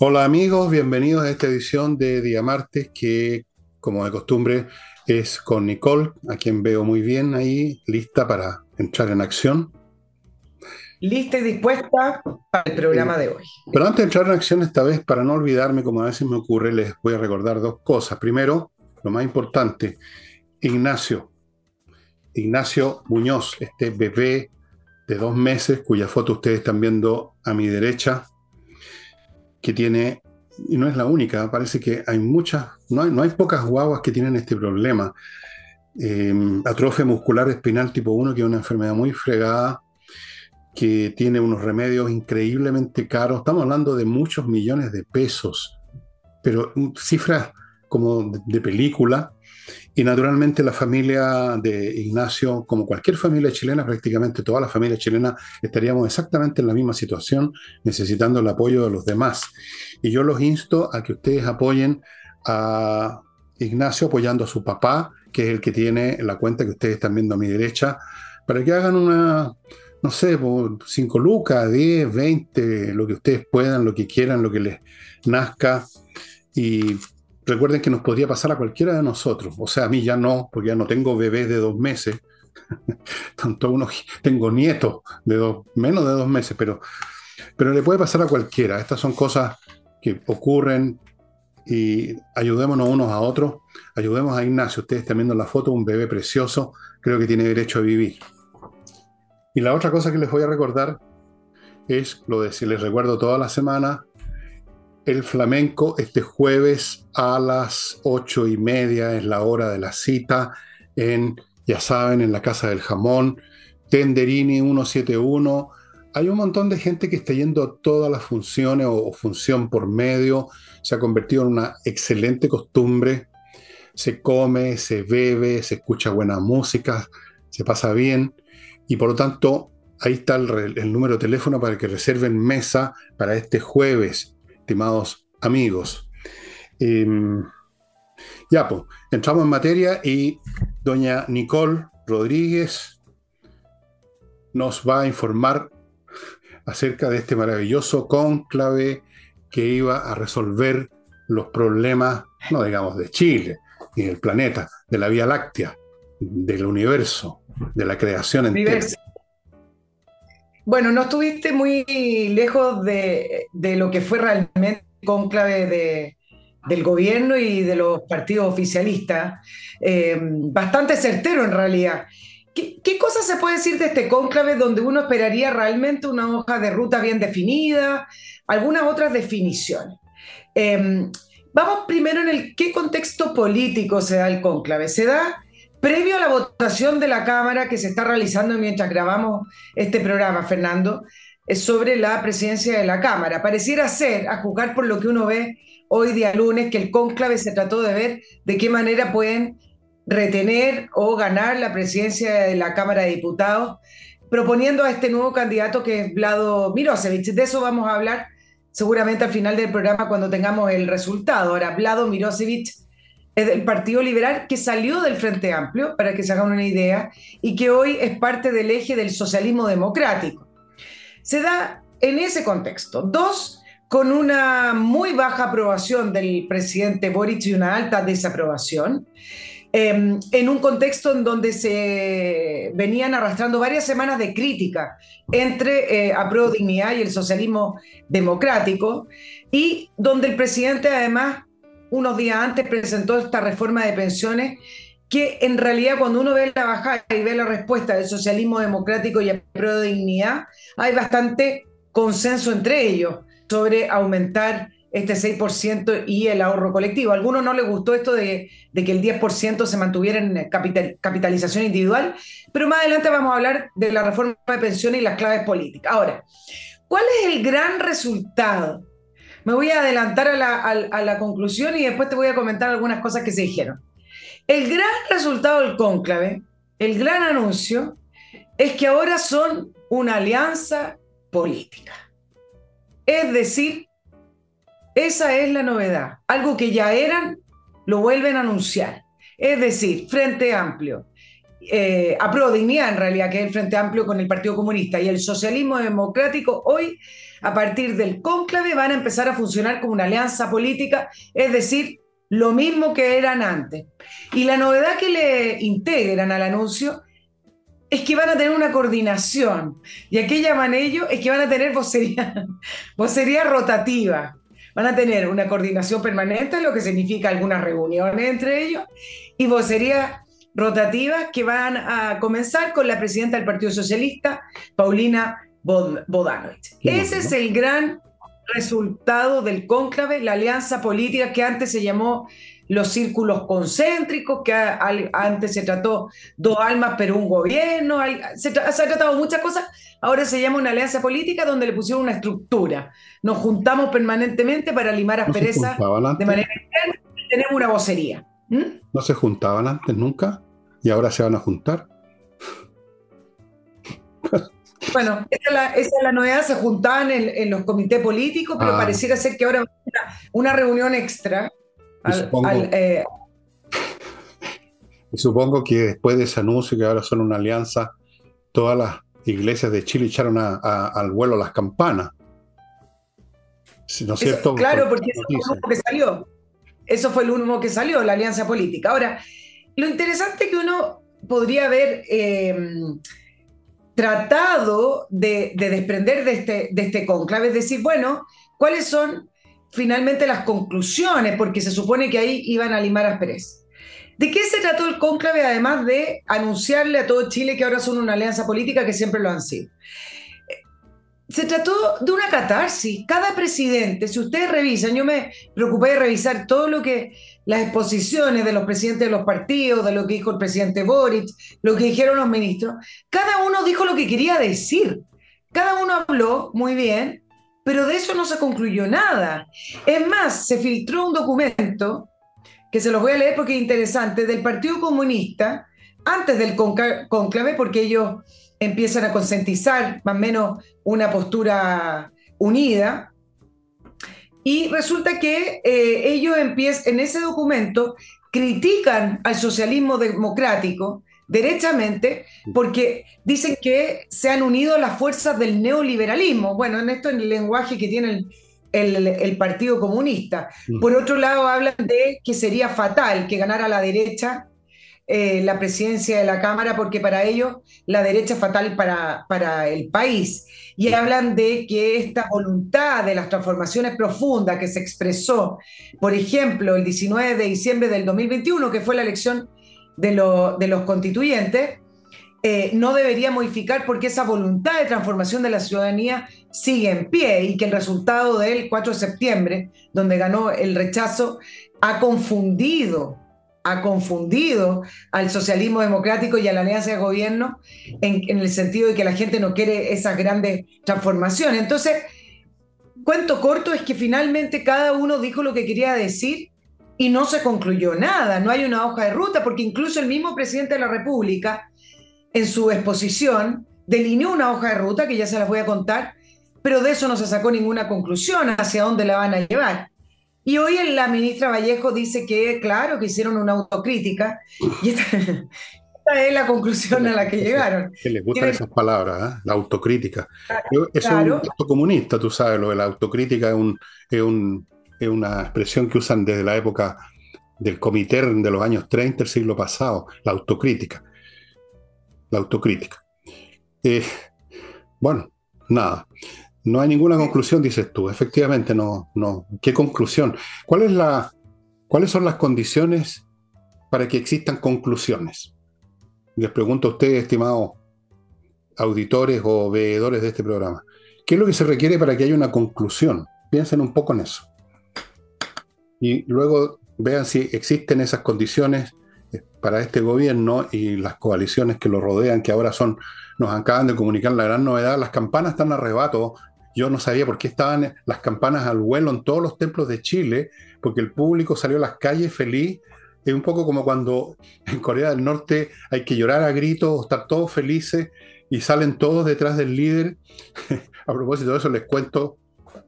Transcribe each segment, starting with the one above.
Hola amigos, bienvenidos a esta edición de Día Martes que, como de costumbre, es con Nicole, a quien veo muy bien ahí, lista para entrar en acción. Lista y dispuesta para el programa de hoy. Pero antes de entrar en acción esta vez, para no olvidarme, como a veces me ocurre, les voy a recordar dos cosas. Primero, lo más importante, Ignacio, Ignacio Muñoz, este bebé de dos meses, cuya foto ustedes están viendo a mi derecha, que tiene, y no es la única, parece que hay muchas, no hay, pocas guaguas que tienen este problema. Eh, atrofia muscular espinal tipo 1, que es una enfermedad muy fregada, que tiene unos remedios increíblemente caros. Estamos hablando de muchos millones de pesos, pero cifras como de película. Y naturalmente la familia de Ignacio, como cualquier familia chilena, prácticamente toda la familia chilena, estaríamos exactamente en la misma situación, necesitando el apoyo de los demás. Y yo los insto a que ustedes apoyen a Ignacio apoyando a su papá, que es el que tiene la cuenta que ustedes están viendo a mi derecha, para que hagan una, no sé, por 5 lucas, 10, 20, lo que ustedes puedan, lo que quieran, lo que les nazca. Y recuerden que nos podría pasar a cualquiera de nosotros. O sea, a mí ya no, porque ya no tengo bebés de dos meses. Tanto uno, tengo nietos de dos, menos de dos meses, pero, pero le puede pasar a cualquiera. Estas son cosas que ocurren y ayudémonos unos a otros. Ayudemos a Ignacio. Ustedes están viendo la foto, un bebé precioso. Creo que tiene derecho a vivir. Y la otra cosa que les voy a recordar es lo de si les recuerdo toda la semana, el flamenco este jueves a las ocho y media es la hora de la cita en, ya saben, en la Casa del Jamón, Tenderini 171. Hay un montón de gente que está yendo a todas las funciones o, función por medio. Se ha convertido en una excelente costumbre. Se come, se bebe, se escucha buena música, se pasa bien. Y por lo tanto, ahí está el, el número de teléfono para que reserven mesa para este jueves, estimados amigos. Eh, ya, pues, entramos en materia y doña Nicole Rodríguez nos va a informar acerca de este maravilloso cónclave que iba a resolver los problemas, no digamos de Chile, ni del planeta, de la Vía Láctea, del universo, de la creación entera. Bueno, no estuviste muy lejos de, de lo que fue realmente el cónclave de, del gobierno y de los partidos oficialistas. Eh, bastante certero en realidad. ¿Qué, ¿Qué cosa se puede decir de este cónclave donde uno esperaría realmente una hoja de ruta bien definida, algunas otras definiciones? Eh, vamos primero en el qué contexto político se da el cónclave. Se da previo a la votación de la Cámara que se está realizando mientras grabamos este programa, Fernando, es sobre la presidencia de la Cámara. Pareciera ser, a juzgar por lo que uno ve hoy día lunes, que el cónclave se trató de ver de qué manera pueden retener o ganar la presidencia de la Cámara de Diputados, proponiendo a este nuevo candidato que es Vlado Mirosevich. De eso vamos a hablar seguramente al final del programa cuando tengamos el resultado. Ahora, Vlado Mirosevich es del Partido Liberal que salió del Frente Amplio, para que se hagan una idea, y que hoy es parte del eje del socialismo democrático. Se da en ese contexto. Dos, con una muy baja aprobación del presidente Boric y una alta desaprobación, eh, en un contexto en donde se venían arrastrando varias semanas de crítica entre eh, Dignidad y el socialismo democrático, y donde el presidente además unos días antes presentó esta reforma de pensiones que en realidad cuando uno ve la bajada y ve la respuesta del socialismo democrático y Apruebo Dignidad, hay bastante consenso entre ellos sobre aumentar este 6% y el ahorro colectivo. A algunos no les gustó esto de, de que el 10% se mantuviera en capital, capitalización individual, pero más adelante vamos a hablar de la reforma de pensiones y las claves políticas. Ahora, ¿cuál es el gran resultado? Me voy a adelantar a la, a, a conclusión y después te voy a comentar algunas cosas que se dijeron. El gran resultado del cónclave, el gran anuncio, es que ahora son una alianza política. Es decir, esa es la novedad. Algo que ya eran, lo vuelven a anunciar. Es decir, Frente Amplio, eh, a Pro Dignidad en realidad, que es el Frente Amplio con el Partido Comunista, y el socialismo democrático hoy, a partir del cónclave, van a empezar a funcionar como una alianza política, es decir, lo mismo que eran antes. Y la novedad que le integran al anuncio es que van a tener una coordinación. Y aquí llaman ellos es que van a tener vocería, vocería rotativa. Van a tener una coordinación permanente, lo que significa algunas reuniones entre ellos, y vocerías rotativas que van a comenzar con la presidenta del Partido Socialista, Paulina Bodanovich. Ese es el gran resultado del cónclave, la alianza política que antes se llamó los círculos concéntricos, que antes se trató dos almas pero un gobierno, se, ha tratado muchas cosas, ahora se llama una alianza política donde le pusieron una estructura. Nos juntamos permanentemente para limar asperezas de manera interna y tenemos una vocería. ¿Mm? ¿No se juntaban antes nunca? ¿Y ahora se van a juntar? Bueno, esa es, la, novedad, se juntaban en, los comités políticos, pero ah. pareciera ser que ahora una, una reunión extra eh, y supongo, que después de ese anuncio, que ahora son una alianza, todas las iglesias de Chile echaron al vuelo las campanas. ¿No es cierto? claro, porque eso fue el humo que salió. Eso fue el humo que salió, la alianza política. Ahora, lo interesante que uno podría haber em, tratado de, desprender de este, de este conclave, es decir, bueno, ¿cuáles son finalmente las conclusiones, porque se supone que ahí iban a limar asperez. ¿De qué se trató el cónclave, además de anunciarle a todo Chile que ahora son una alianza política que siempre lo han sido? Se trató de una catarsis. Cada presidente, si ustedes revisan, yo me preocupé de revisar todo lo que las exposiciones de los presidentes de los partidos, de lo que dijo el presidente Boric, lo que dijeron los ministros, cada uno dijo lo que quería decir. Cada uno habló muy bien, pero de eso no se concluyó nada. Es más, se filtró un documento, que se los voy a leer porque es interesante, del Partido Comunista, antes del conclave, porque ellos empiezan a concientizar más o menos una postura unida. Y resulta que eh, ellos empiezan, en ese documento critican al socialismo democrático derechamente porque dicen que se han unido las fuerzas del neoliberalismo. Bueno, en esto en el lenguaje que tiene el, Partido Comunista. Mm. Por otro lado, hablan de que sería fatal que ganara la derecha eh, la presidencia de la Cámara, porque para ellos la derecha es fatal para, para el país. Y hablan de que esta voluntad de las transformaciones profundas que se expresó, por ejemplo, el 19 de diciembre del 2021, que fue la elección de, los constituyentes, eh, no debería modificar porque esa voluntad de transformación de la ciudadanía sigue en pie y que el resultado del 4 de septiembre, donde ganó el rechazo, ha confundido, ha confundido al socialismo democrático y a la alianza de gobierno en, en el sentido de que la gente no quiere esas grandes transformaciones. Entonces, cuento corto es que finalmente cada uno dijo lo que quería decir y no se concluyó nada, no hay una hoja de ruta, porque incluso el mismo presidente de la República, en su exposición, delineó una hoja de ruta, que ya se las voy a contar, pero de eso no se sacó ninguna conclusión hacia dónde la van a llevar. Y hoy la ministra Vallejo dice que, claro, que hicieron una autocrítica, y esta, es la conclusión a la que llegaron. Que les gustan esas palabras, ¿eh? la autocrítica. Eso es un texto comunista, tú sabes, lo de la autocrítica es un, es un es una expresión que usan desde la época del comité de los años 30 del siglo pasado, la autocrítica. La autocrítica. Eh, bueno, nada. No hay ninguna conclusión, dices tú. Efectivamente, no, no. ¿Qué conclusión? ¿Cuál es la, ¿Cuáles son las condiciones para que existan conclusiones? Les pregunto a ustedes, estimados auditores o veedores de este programa. ¿Qué es lo que se requiere para que haya una conclusión? Piensen un poco en eso y luego vean si existen esas condiciones eh, para este gobierno y las coaliciones que lo rodean, que ahora son, nos acaban de comunicar la gran novedad, las campanas están a arrebato. Yo no sabía por qué estaban las campanas al vuelo en todos los templos de Chile, porque el público salió a las calles feliz. Es un poco como cuando en Corea del Norte hay que llorar a gritos, estar todos felices y salen todos detrás del líder. a propósito de eso, les cuento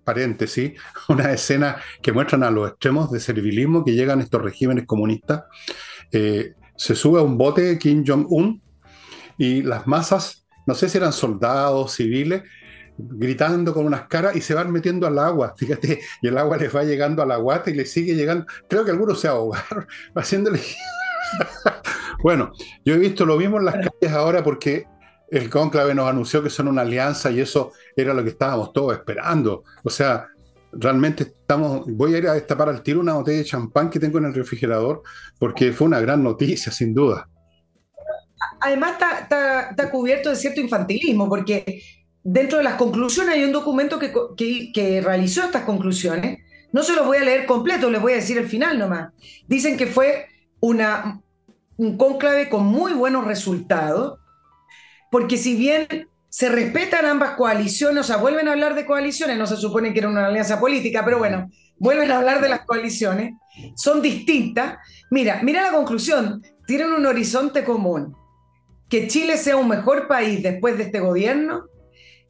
paréntesis, una escena que muestran a los extremos de servilismo que llegan estos regímenes comunistas. eh, se sube a un bote Kim Jong-un y las masas, no sé si eran soldados, civiles, gritando con unas caras y se van metiendo al agua, fíjate, y el agua les va llegando a la guata y le sigue llegando. Creo que algunos se ahogaron haciéndole. bueno, yo he visto lo mismo en las calles ahora porque el cónclave nos anunció que son una alianza y eso era lo que estábamos todos esperando. O sea, realmente estamos, voy a ir a destapar al tiro una botella de champán que tengo en el refrigerador porque fue una gran noticia, sin duda. Además está, cubierto de cierto infantilismo porque dentro de las conclusiones hay un documento que, que, realizó estas conclusiones. No se los voy a leer completo, les voy a decir el final nomás. Dicen que fue una, un cónclave con muy buenos resultados, porque si bien se respetan ambas coaliciones, o sea, vuelven a hablar de coaliciones, no se supone que era una alianza política, pero bueno, vuelven a hablar de las coaliciones, son distintas. Mira, mira la conclusión, tienen un horizonte común, que Chile sea un mejor país después de este gobierno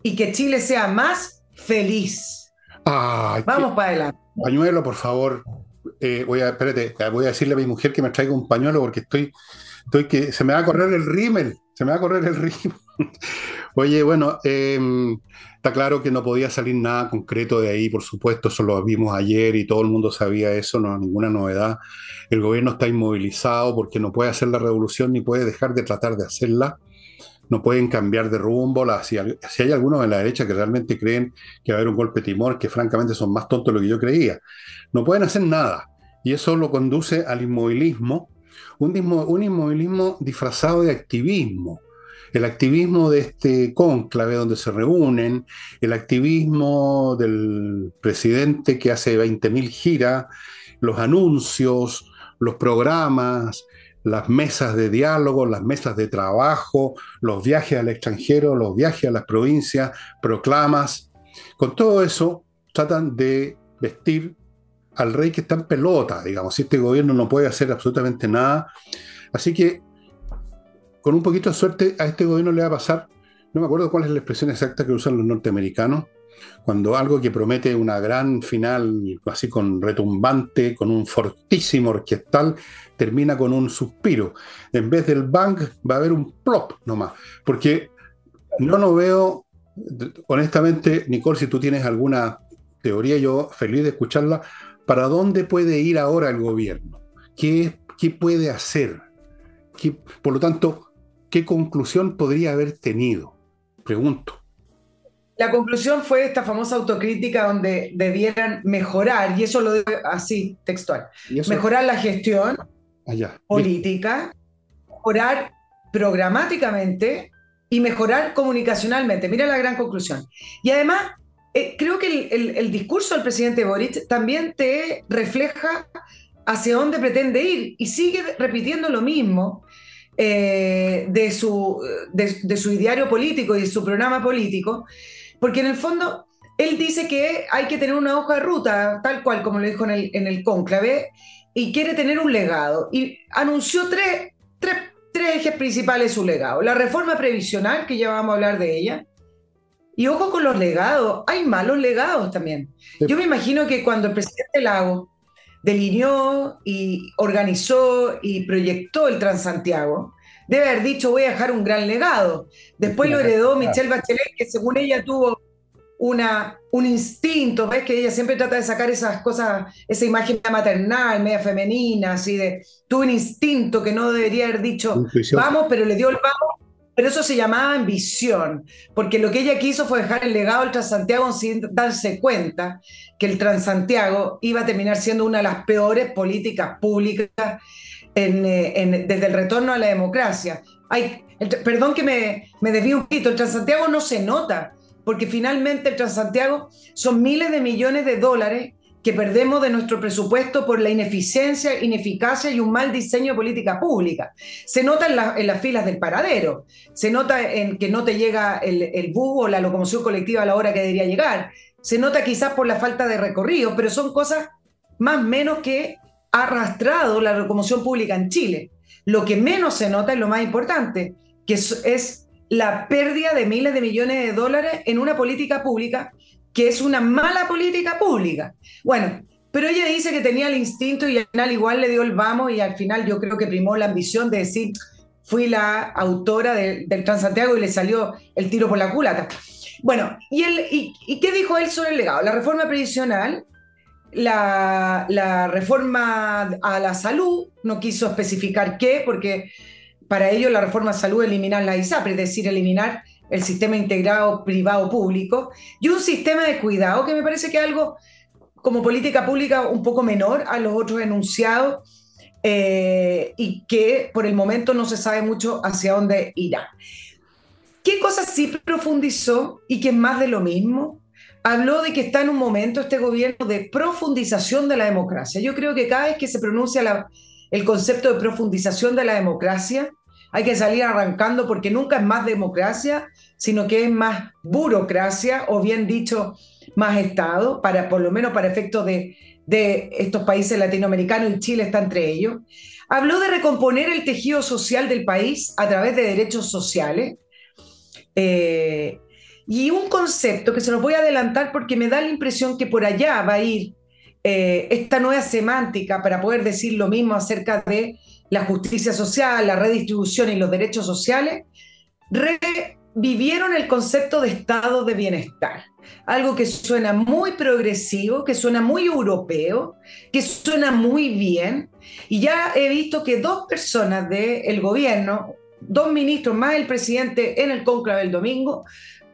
y que Chile sea más feliz. Vamos para adelante. Pañuelo, por favor. Eh, voy a, espérate, voy a decirle a mi mujer que me traiga un pañuelo porque estoy, estoy que se me va a correr el rímel, se me va a correr el rímel. Oye, bueno, em, está claro que no podía salir nada concreto de ahí, por supuesto, eso lo vimos ayer y todo el mundo sabía eso, no es ninguna novedad. El gobierno está inmovilizado porque no puede hacer la revolución ni puede dejar de tratar de hacerla. No pueden cambiar de rumbo. si, hay algunos en la derecha que realmente creen que va a haber un golpe de timor, que francamente son más tontos de lo que yo creía, no pueden hacer nada. Y eso lo conduce al inmovilismo, un inmovilismo disfrazado de activismo el activismo de este cónclave donde se reúnen, el activismo del presidente que hace 20.000 giras, los anuncios, los programas, las mesas de diálogo, las mesas de trabajo, los viajes al extranjero, los viajes a las provincias, proclamas. Con todo eso tratan de vestir al rey que está en pelota, digamos, este gobierno no puede hacer absolutamente nada. Así que con un poquito de suerte a este gobierno le va a pasar, no me acuerdo cuál es la expresión exacta que usan los norteamericanos, cuando algo que promete una gran final, así con retumbante, con un fortísimo orquestal, termina con un suspiro. En vez del bang va a haber un plop nomás, porque no lo veo, honestamente, Nicole, si tú tienes alguna teoría, yo feliz de escucharla, ¿para dónde puede ir ahora el gobierno? ¿Qué, puede hacer? ¿Qué, por lo tanto, ¿qué conclusión podría haber tenido? Pregunto. La conclusión fue esta famosa autocrítica donde debieran mejorar, y eso lo digo así, textual, mejorar la gestión ah, política, mejorar programáticamente y mejorar comunicacionalmente. Mira la gran conclusión. Y además, eh, creo que el, discurso del presidente Boric también te refleja hacia dónde pretende ir y sigue repitiendo lo mismo eh, de, su, de, su ideario político y de su programa político, porque en el fondo él dice que hay que tener una hoja de ruta, tal cual como lo dijo en el, en el cónclave, y quiere tener un legado. Y anunció tres, tres, tres ejes principales de su legado. La reforma previsional, que ya vamos a hablar de ella, y ojo con los legados, hay malos legados también. Yo me imagino que cuando el presidente Lago delineó y organizó y proyectó el Transantiago, debe haber dicho voy a dejar un gran legado. Después lo heredó Michelle Bachelet, que según ella tuvo una, un instinto, ves que ella siempre trata de sacar esas cosas, esa imagen maternal, media femenina, así de, tuvo un instinto que no debería haber dicho vamos, pero le dio el vamos pero eso se llamaba ambición, porque lo que ella quiso fue dejar el legado del Transantiago sin darse cuenta que el Transantiago iba a terminar siendo una de las peores políticas públicas eh, desde el retorno a la democracia. perdón que me, me desvío un poquito, el Transantiago no se nota, porque finalmente el Transantiago son miles de millones de dólares que perdemos de nuestro presupuesto por la ineficiencia, ineficacia y un mal diseño de política pública. Se nota en, las filas del paradero, se nota en que no te llega el, el bus o la locomoción colectiva a la hora que debería llegar, se nota quizás por la falta de recorrido, pero son cosas más menos que ha arrastrado la locomoción pública en Chile. Lo que menos se nota es lo más importante, que es la pérdida de miles de millones de dólares en una política pública que es una mala política pública. Bueno, pero ella dice que tenía el instinto y al final igual le dio el vamos y al final yo creo que primó la ambición de decir, fui la autora del Transantiago y le salió el tiro por la culata. Bueno, ¿y, él, y, qué dijo él sobre el legado? La reforma previsional, la, reforma a la salud, no quiso especificar qué, porque para ello la reforma a salud eliminar la ISAPRE, es decir, eliminar el sistema integrado privado-público, y un sistema de cuidado que me parece que algo como política pública un poco menor a los otros enunciados eh, y que por el momento no se sabe mucho hacia dónde irá. ¿Qué cosas sí profundizó y que es más de lo mismo? Habló de que está en un momento este gobierno de profundización de la democracia. Yo creo que cada vez que se pronuncia el concepto de profundización de la democracia, hay que salir arrancando porque nunca es más democracia, sino que es más burocracia, o bien dicho, más Estado, para, por lo menos para efectos de, de estos países latinoamericanos y Chile está entre ellos. Habló de recomponer el tejido social del país a través de derechos sociales, eh, y un concepto que se los voy a adelantar porque me da la impresión que por allá va a ir eh, esta nueva semántica para poder decir lo mismo acerca de la justicia social, la redistribución y los derechos sociales, revivieron el concepto de estado de bienestar. Algo que suena muy progresivo, que suena muy europeo, que suena muy bien. Y ya he visto que dos personas del gobierno, dos ministros más el presidente en el conclave del domingo,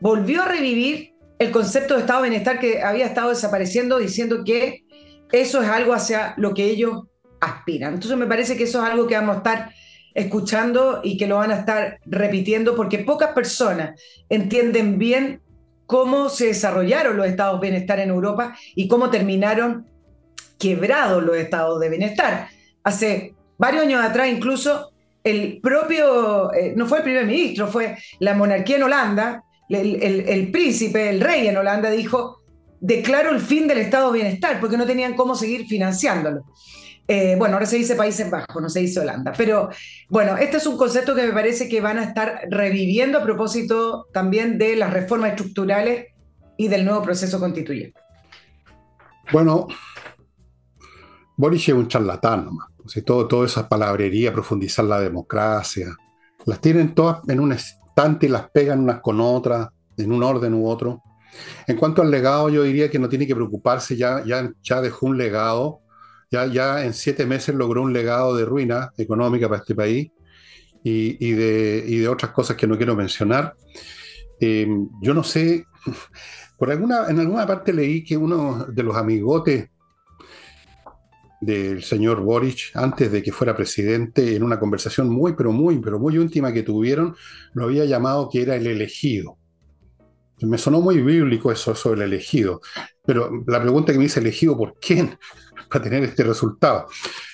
volvió a revivir el concepto de estado de bienestar que había estado desapareciendo, diciendo que eso es algo hacia lo que ellos aspiran. Entonces me parece que eso es algo que vamos a estar escuchando y que lo van a estar repitiendo porque pocas personas entienden bien cómo se desarrollaron los estados de bienestar en Europa y cómo terminaron quebrados los estados de bienestar. Hace varios años atrás incluso el propio, eh, no fue el primer ministro, fue la monarquía en Holanda, el, príncipe, el rey en Holanda dijo, declaro el fin del estado bienestar, porque no tenían cómo seguir financiándolo. Eh, bueno, ahora se dice Países Bajos, no se dice Holanda. Pero bueno, este es un concepto que me parece que van a estar reviviendo a propósito también de las reformas estructurales y del nuevo proceso constituyente. Bueno, Boris es un charlatán nomás todo, toda esa palabrería, profundizar la democracia, las tienen todas en un estante y las pegan unas con otras, en un orden u otro. En cuanto al legado, yo diría que no tiene que preocuparse, ya, ya, ya dejó un legado, ya, ya en siete meses logró un legado de ruina económica para este país y, y, de, y de, otras cosas que no quiero mencionar. Eh, yo no sé, por alguna, en alguna parte leí que uno de los amigotes del señor Boric antes de que fuera presidente, en una conversación muy, pero muy, pero muy íntima que tuvieron, lo había llamado que era el elegido. Me sonó muy bíblico eso sobre el elegido, pero la pregunta que me dice elegido, ¿por quién? Para tener este resultado.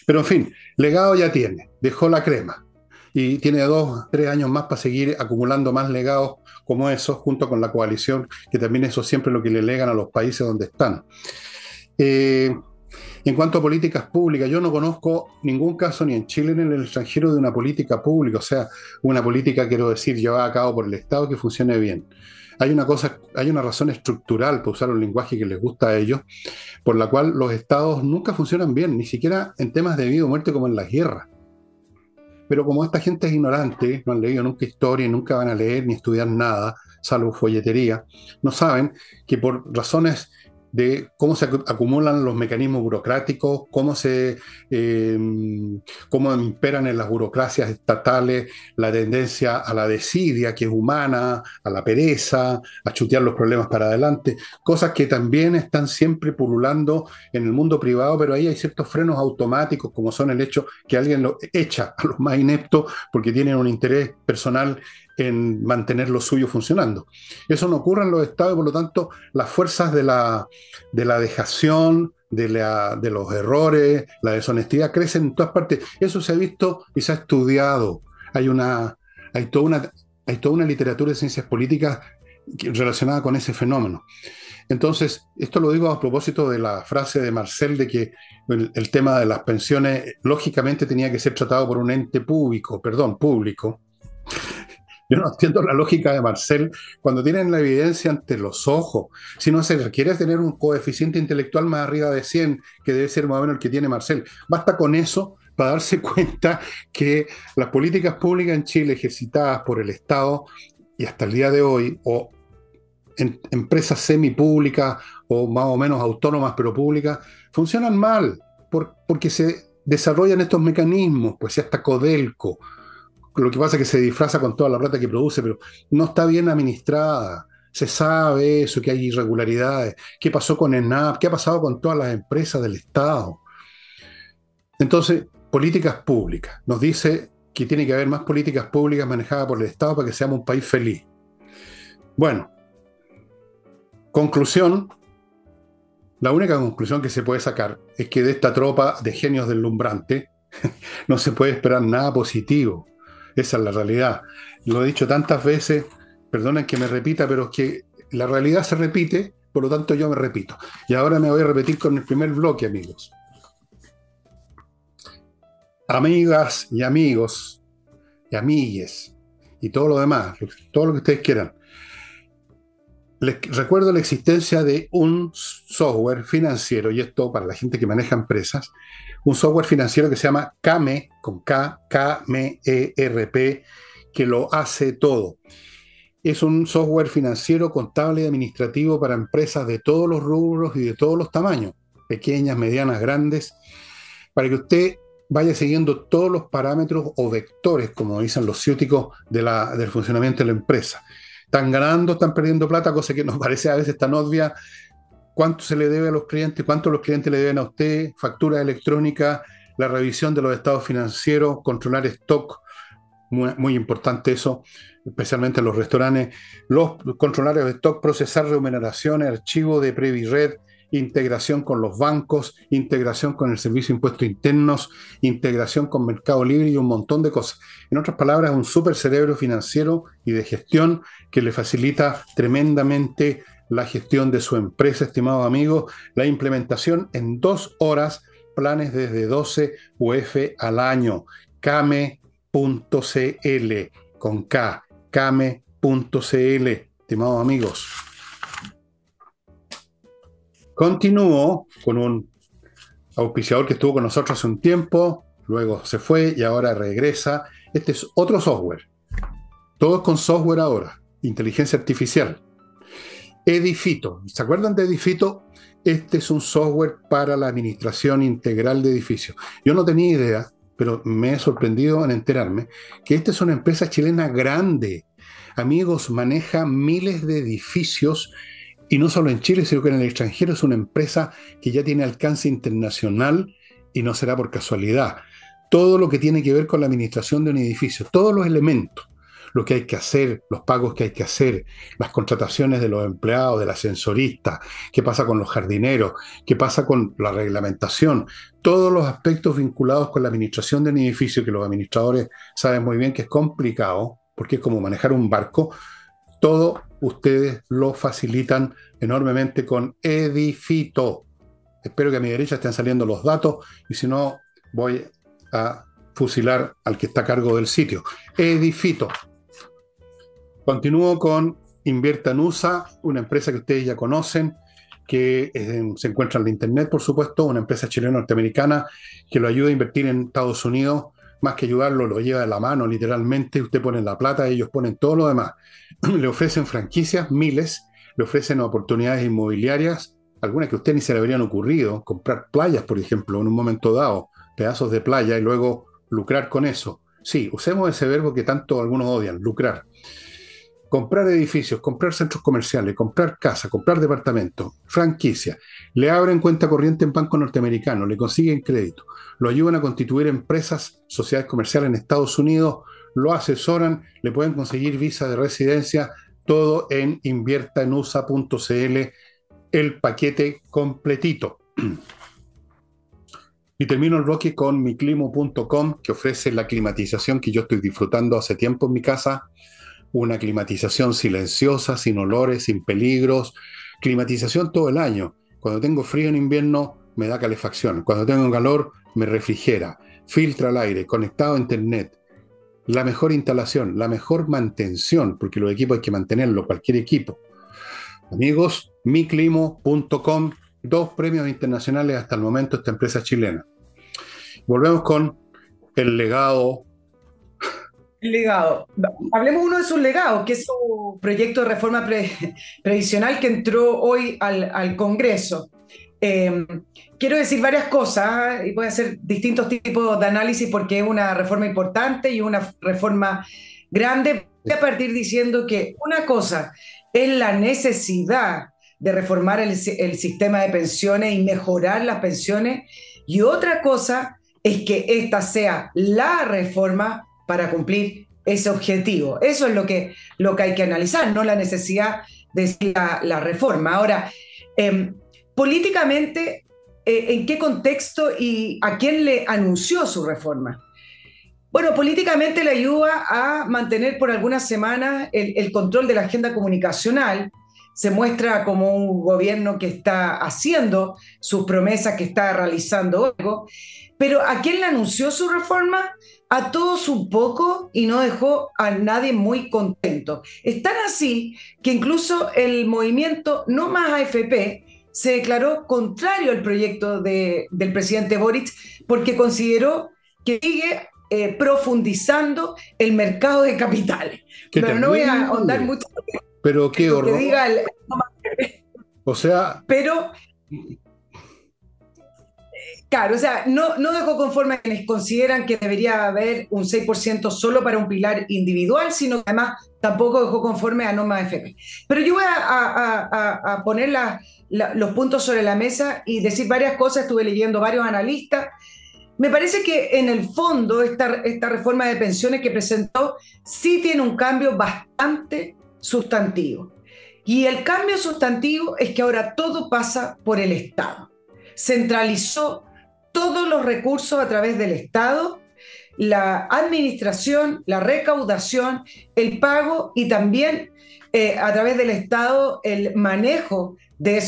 Pero en fin, legado ya tiene, dejó la crema y tiene dos, tres años más para seguir acumulando más legados como esos, junto con la coalición, que también eso siempre lo que le legan a los países donde están. Eh, en cuanto a políticas públicas, yo no conozco ningún caso ni en Chile ni en el extranjero de una política pública, o sea, una política, quiero decir, llevada a cabo por el Estado que funcione bien. Hay una cosa, hay una razón estructural, para usar un lenguaje que les gusta a ellos, por la cual los estados nunca funcionan bien, ni siquiera en temas de vida o muerte como en las guerras. Pero como esta gente es ignorante, no han leído nunca historia, nunca van a leer ni estudiar nada, salvo folletería, no saben que por razones de cómo se acumulan los mecanismos burocráticos, cómo se em, cómo imperan en las burocracias estatales la tendencia a la desidia que es humana, a la pereza, a chutear los problemas para adelante, cosas que también están siempre pululando en el mundo privado, pero ahí hay ciertos frenos automáticos, como son el hecho que alguien lo echa a los más ineptos porque tienen un interés personal en mantener lo suyo funcionando. Eso no ocurre en los estados y por lo tanto las fuerzas de la, de la dejación, de los errores, la deshonestidad crecen en todas partes. Eso se ha visto y se ha estudiado. Hay, una, hay, toda, una, hay toda una literatura de ciencias políticas relacionada con ese fenómeno. Entonces, esto lo digo a propósito de la frase de Marcel de que el, el, tema de las pensiones lógicamente tenía que ser tratado por un ente público, perdón, público, Yo no entiendo la lógica de Marcel cuando tienen la evidencia ante los ojos. Si no se requiere tener un coeficiente intelectual más arriba de 100, que debe ser más o menos el que tiene Marcel. Basta con eso para darse cuenta que las políticas públicas en Chile ejercitadas por el Estado y hasta el día de hoy, o en empresas semipúblicas o más o menos autónomas pero públicas, funcionan mal porque se desarrollan estos mecanismos, pues ya está Codelco, lo que pasa es que se disfraza con toda la plata que produce, pero no está bien administrada. Se sabe eso, que hay irregularidades. ¿Qué pasó con ENAP? ¿Qué ha pasado con todas las empresas del Estado? Entonces, políticas públicas. Nos dice que tiene que haber más políticas públicas manejadas por el Estado para que seamos un país feliz. Bueno, conclusión, la única conclusión que se puede sacar es que de esta tropa de genios deslumbrante no se puede esperar nada positivo. Esa es la realidad. Lo he dicho tantas veces, perdonen que me repita, pero es que la realidad se repite, por lo tanto yo me repito. Y ahora me voy a repetir con el primer bloque, amigos. Amigas y amigos, y amigues, y todo lo demás, todo lo que ustedes quieran. Les recuerdo la existencia de un software financiero, y esto para la gente que maneja empresas, un software financiero que se llama Kame, con K, K-M-E-R-P, que lo hace todo. Es un software financiero, contable y administrativo para empresas de todos los rubros y de todos los tamaños, pequeñas, medianas, grandes, para que usted vaya siguiendo todos los parámetros o vectores, como dicen los ciúticos, del funcionamiento de la empresa. Están ganando, están perdiendo plata, cosa que nos parece a veces tan obvia. Cuánto se le debe a los clientes, cuánto los clientes le deben a usted, factura electrónica, la revisión de los estados financieros, controlar stock, muy, importante eso, especialmente en los restaurantes, los controladores de stock, procesar remuneraciones, archivo de Previred, integración con los bancos, integración con el Servicio de Impuestos Internos, integración con Mercado Libre y un montón de cosas. En otras palabras, un super cerebro financiero y de gestión que le facilita tremendamente la gestión de su empresa, estimados amigos, la implementación en dos horas, planes desde 12 UF al año, came.cl, con K, came.cl, estimados amigos. Continúo con un auspiciador que estuvo con nosotros hace un tiempo, luego se fue y ahora regresa. Este es otro software. Todo con software ahora, inteligencia artificial. Edifito. ¿Se acuerdan de Edifito? Este es un software para la administración integral de edificios. Yo no tenía idea, pero me he sorprendido en enterarme que esta es una empresa chilena grande. Amigos, maneja miles de edificios y no solo en Chile, sino que en el extranjero es una empresa que ya tiene alcance internacional y no será por casualidad. Todo lo que tiene que ver con la administración de un edificio, todos los elementos, lo que hay que hacer, los pagos que hay que hacer, las contrataciones de los empleados, del ascensorista, qué pasa con los jardineros, qué pasa con la reglamentación, todos los aspectos vinculados con la administración de un edificio que los administradores saben muy bien que es complicado, porque es como manejar un barco, todo ustedes lo facilitan enormemente con Edifito. Espero que a mi derecha estén saliendo los datos y si no, voy a fusilar al que está a cargo del sitio. Edifito. Continúo con Invierta en USA, una empresa que ustedes ya conocen, que se encuentra en la Internet, por supuesto, una empresa chileno-norteamericana que lo ayuda a invertir en Estados Unidos. Más que ayudarlo, lo lleva de la mano, literalmente. Usted pone la plata, ellos ponen todo lo demás. le ofrecen franquicias, miles, le ofrecen oportunidades inmobiliarias, algunas que a usted ni se le habrían ocurrido, comprar playas, por ejemplo, en un momento dado, pedazos de playa y luego lucrar con eso. Sí, usemos ese verbo que tanto algunos odian, lucrar comprar edificios, comprar centros comerciales, comprar casa, comprar departamentos, franquicia, le abren cuenta corriente en banco norteamericano, le consiguen crédito, lo ayudan a constituir empresas, sociedades comerciales en Estados Unidos, lo asesoran, le pueden conseguir visa de residencia, todo en inviertaenusa.cl, el paquete completito. Y termino el bloque con miclimo.com, que ofrece la climatización que yo estoy disfrutando hace tiempo en mi casa una climatización silenciosa, sin olores, sin peligros, climatización todo el año. Cuando tengo frío en invierno me da calefacción, cuando tengo calor me refrigera, filtra el aire, conectado a internet. la mejor instalación, la mejor mantención, porque los equipos hay que mantenerlo, cualquier equipo. Amigos, miclimo.com, dos premios internacionales hasta el momento esta empresa chilena. Volvemos con el legado. El legado. Hablemos uno de sus legados, que es su proyecto de reforma previsional que entró hoy al, Congreso. Em, quiero decir varias cosas y voy a hacer distintos tipos de análisis porque es una reforma importante y una reforma grande. Voy a partir diciendo que una cosa es la necesidad de reformar el, el sistema de pensiones y mejorar las pensiones y otra cosa es que esta sea la reforma para cumplir ese objetivo. Eso es lo que, lo que hay que analizar, no la necesidad de la, reforma. Ahora, em, políticamente, eh, ¿en qué contexto y a quién le anunció su reforma? Bueno, políticamente le ayuda a mantener por algunas semanas el, el control de la agenda comunicacional, se muestra como un gobierno que está haciendo sus promesas, que está realizando algo, pero ¿a quién le anunció su reforma? A todos un poco y no dejó a nadie muy contento. Es tan así que incluso el movimiento No Más AFP se declaró contrario al proyecto del presidente Boric porque consideró que sigue eh, profundizando el mercado de capitales. Pero no voy a ahondar mucho. Pero qué horror. o sea. Pero Claro, o sea, no, no dejó conforme a quienes consideran que debería haber un 6% solo para un pilar individual, sino que además tampoco dejó conforme a Norma FP. Pero yo voy a, poner los puntos sobre la mesa y decir varias cosas. Estuve leyendo varios analistas. Me parece que en el fondo esta, esta reforma de pensiones que presentó sí tiene un cambio bastante sustantivo. Y el cambio sustantivo es que ahora todo pasa por el Estado. Centralizó todos los recursos a través del Estado, la administración, la recaudación, el pago y también eh, a través del Estado el manejo de,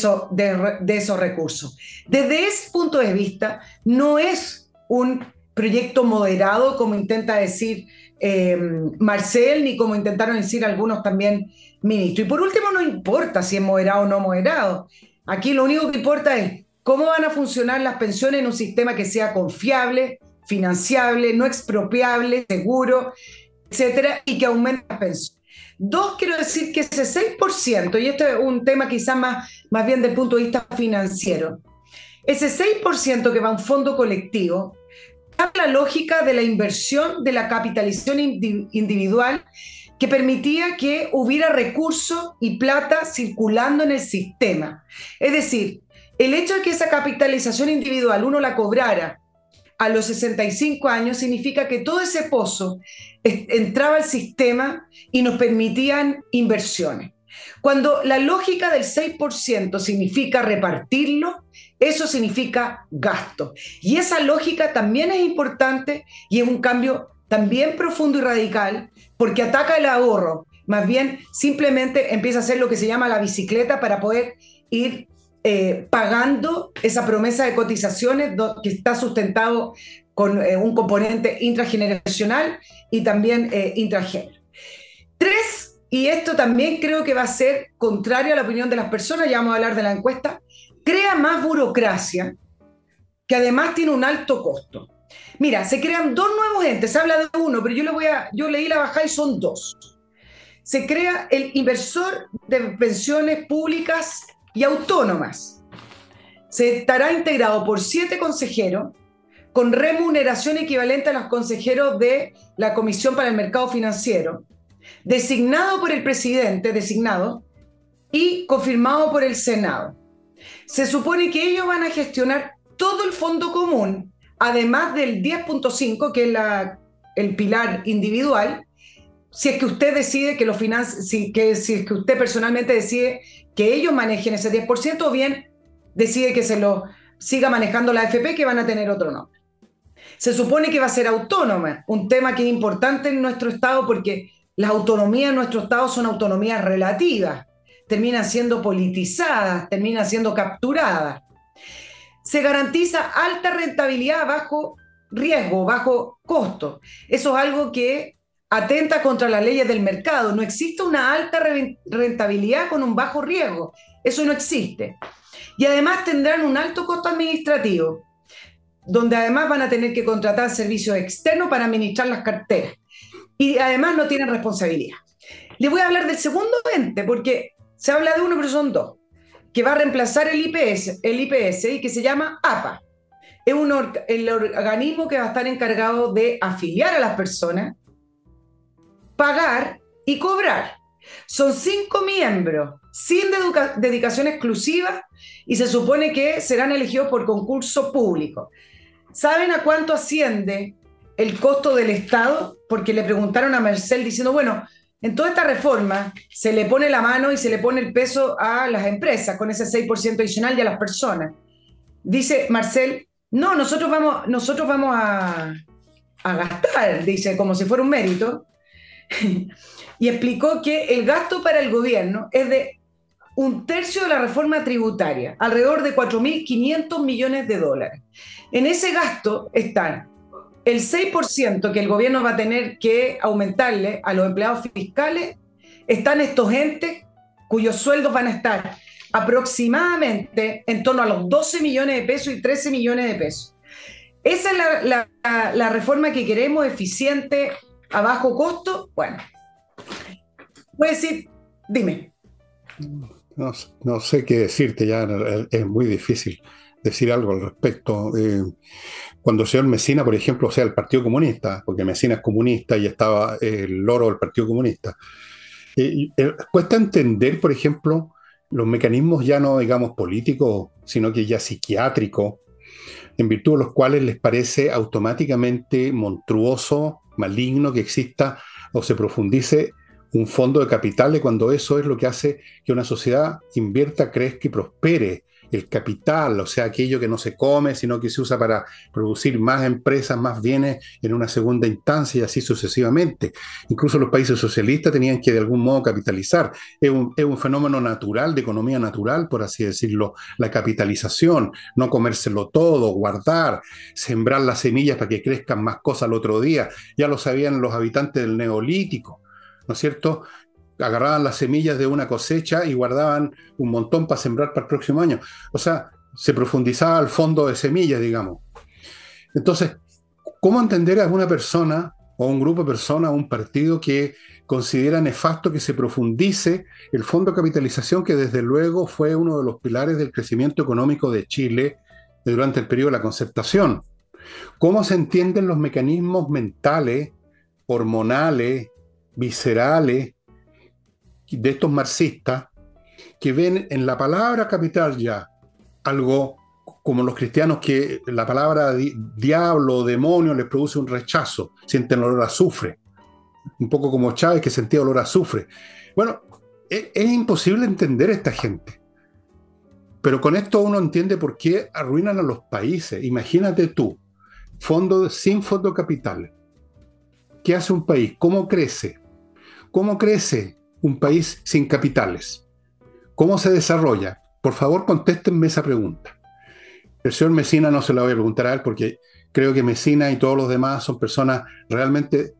de, esos recursos. Desde ese punto de vista, no es un proyecto moderado, como intenta decir eh, Marcel, ni como intentaron decir algunos también ministros. Y por último, no importa si es moderado o no moderado. Aquí lo único que importa es ¿Cómo van a funcionar las pensiones en un sistema que sea confiable, financiable, no expropiable, seguro, etcétera, y que aumente las pensiones? Dos, quiero decir que ese 6%, y esto es un tema quizás más, más bien del punto de vista financiero, ese 6% que va a un fondo colectivo, la lógica de la inversión de la capitalización individual que permitía que hubiera recursos y plata circulando en el sistema. Es decir, el hecho de que esa capitalización individual uno la cobrara a los 65 años significa que todo ese pozo entraba al sistema y nos permitían inversiones. Cuando la lógica del 6% significa repartirlo, eso significa gasto. Y esa lógica también es importante y es un cambio también profundo y radical porque ataca el ahorro. Más bien, simplemente empieza a hacer lo que se llama la bicicleta para poder ir eh, pagando esa promesa de cotizaciones que está sustentado con eh, un componente intrageneracional y también eh. Tres, y esto también creo que va a ser contrario a la opinión de las personas, ya vamos a hablar de la encuesta, crea más burocracia que además tiene un alto costo. Mira, se crean dos nuevos entes, se habla de uno, pero yo, le voy a, yo leí la bajada y son dos. Se crea el inversor de pensiones públicas y autónomas. Se estará integrado por siete consejeros con remuneración equivalente a los consejeros de la Comisión para el Mercado Financiero, designado por el presidente, designado, y confirmado por el Senado. Se supone que ellos van a gestionar todo el fondo común, además del 10.5, que es la, el pilar individual, si es que usted decide que lo si, que, si es que usted personalmente decide que ellos manejen ese 10% o bien decide que se lo siga manejando la AFP que van a tener otro nombre. Se supone que va a ser autónoma, un tema que es importante en nuestro Estado porque las autonomías en nuestro Estado son autonomías relativas, terminan siendo politizadas, terminan siendo capturadas. Se garantiza alta rentabilidad bajo riesgo, bajo costo. Eso es algo que atenta contra las leyes del mercado. No existe una alta rentabilidad con un bajo riesgo. Eso no existe. Y además tendrán un alto costo administrativo, donde además van a tener que contratar servicios externos para administrar las carteras. Y además no tienen responsabilidad. Le voy a hablar del segundo ente, porque se habla de uno, pero son dos, que va a reemplazar el IPS, el IPS y que se llama APA. Es un el organismo que va a estar encargado de afiliar a las personas, pagar y cobrar. Son cinco miembros sin dedicación exclusiva y se supone que serán elegidos por concurso público. ¿Saben a cuánto asciende el costo del Estado? Porque le preguntaron a Marcel diciendo, bueno, en toda esta reforma se le pone la mano y se le pone el peso a las empresas con ese 6% adicional y a las personas. Dice Marcel, no, nosotros vamos, nosotros vamos a, a gastar, dice, como si fuera un mérito. y explicó que el gasto para el gobierno es de un tercio de la reforma tributaria, alrededor de 4.500 millones de dólares. En ese gasto están el 6% que el gobierno va a tener que aumentarle a los empleados fiscales, están estos entes cuyos sueldos van a estar aproximadamente en torno a los 12 millones de pesos y 13 millones de pesos. Esa es la, reforma que queremos, eficiente, a bajo costo. Bueno, voy decir, dime. No, sé qué decirte, ya es muy difícil decir algo al respecto. Eh, cuando el señor Mesina, por ejemplo, o sea, el Partido Comunista, porque Mesina es comunista y estaba el loro del Partido Comunista, eh, eh, cuesta entender, por ejemplo, los mecanismos ya no, digamos, políticos, sino que ya psiquiátricos, en virtud de los cuales les parece automáticamente monstruoso, maligno que exista o se profundice un fondo de capitales cuando eso es lo que hace que una sociedad invierta, crezca y prospere el capital, o sea, aquello que no se come, sino que se usa para producir más empresas, más bienes en una segunda instancia y así sucesivamente. Incluso los países socialistas tenían que de algún modo capitalizar. Es un, es un fenómeno natural, de economía natural, por así decirlo, la capitalización, no comérselo todo, guardar, sembrar las semillas para que crezcan más cosas al otro día. Ya lo sabían los habitantes del neolítico. ¿no es cierto? Agarraban las semillas de una cosecha y guardaban un montón para sembrar para el próximo año. O sea, se profundizaba al fondo de semillas, digamos. Entonces, ¿cómo entender a una persona o un grupo de personas, un partido que considera nefasto que se profundice el fondo de capitalización que desde luego fue uno de los pilares del crecimiento económico de Chile durante el periodo de la concertación? ¿Cómo se entienden los mecanismos mentales, hormonales, viscerales, de estos marxistas que ven en la palabra capital ya algo como los cristianos que la palabra diablo o demonio les produce un rechazo, sienten olor a azufre, un poco como Chávez que sentía olor a azufre. Bueno, es, es imposible entender a esta gente. Pero con esto uno entiende por qué arruinan a los países. Imagínate tú, fondo sin fondo capital. ¿Qué hace un país? ¿Cómo crece? ¿Cómo crece? Un país sin capitales? ¿Cómo se desarrolla? Por favor, contéstenme esa pregunta. El señor Mesina no se la voy a preguntar a él porque creo que Mesina y todos los demás son personas realmente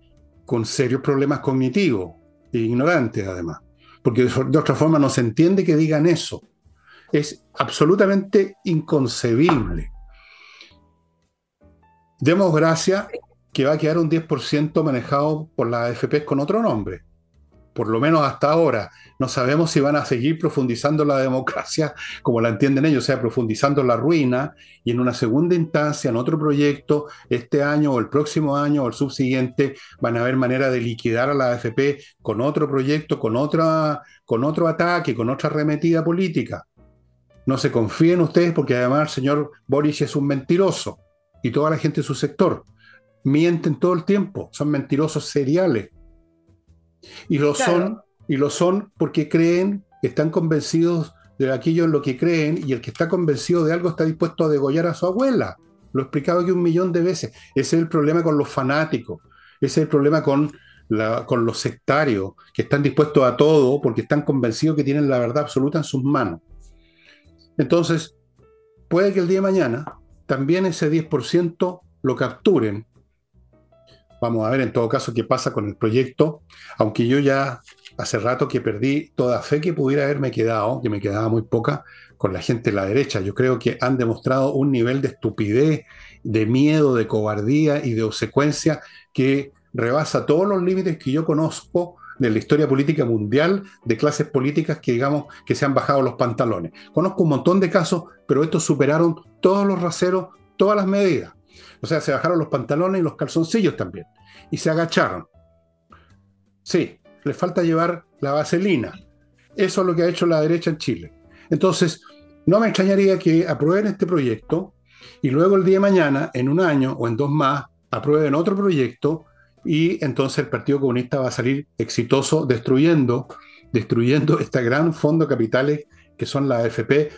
con serios problemas cognitivos e ignorantes además, porque de otra forma no se entiende que digan eso. Es absolutamente inconcebible. Demos gracia que va a quedar un 10% manejado por la AFP con otro nombre por lo menos hasta ahora. No sabemos si van a seguir profundizando la democracia como la entienden ellos, o sea, profundizando la ruina y en una segunda instancia, en otro proyecto, este año o el próximo año o el subsiguiente, van a haber manera de liquidar a la AFP con otro proyecto, con, otra, con otro ataque, con otra arremetida política. No se confíen ustedes porque además el señor Boris es un mentiroso y toda la gente de su sector. Mienten todo el tiempo, son mentirosos seriales y lo son, y lo son porque creen, están convencidos de aquello en lo que creen, y el que está convencido de algo está dispuesto a degollar a su abuela. Lo he explicado aquí un millón de veces. Ese es el problema con los fanáticos, ese es el problema con, la, con los sectarios, que están dispuestos a todo porque están convencidos que tienen la verdad absoluta en sus manos. Entonces, puede que el día de mañana también ese 10% lo capturen Vamos a ver en todo caso qué pasa con el proyecto, aunque yo ya hace rato que perdí toda fe que pudiera haberme quedado, que me quedaba muy poca, con la gente de la derecha. Yo creo que han demostrado un nivel de estupidez, de miedo, de cobardía y de obsecuencia que rebasa todos los límites que yo conozco de la historia política mundial de clases políticas que digamos que se han bajado los pantalones. Conozco un montón de casos, pero estos superaron todos los raseros, todas las medidas. O sea, se bajaron los pantalones y los calzoncillos también. Y se agacharon. Sí, les falta llevar la vaselina. Eso es lo que ha hecho la derecha en Chile. Entonces, no me extrañaría que aprueben este proyecto y luego el día de mañana, en un año o en dos más, aprueben otro proyecto y entonces el Partido Comunista va a salir exitoso destruyendo, destruyendo este gran fondo de capitales que son la AFP,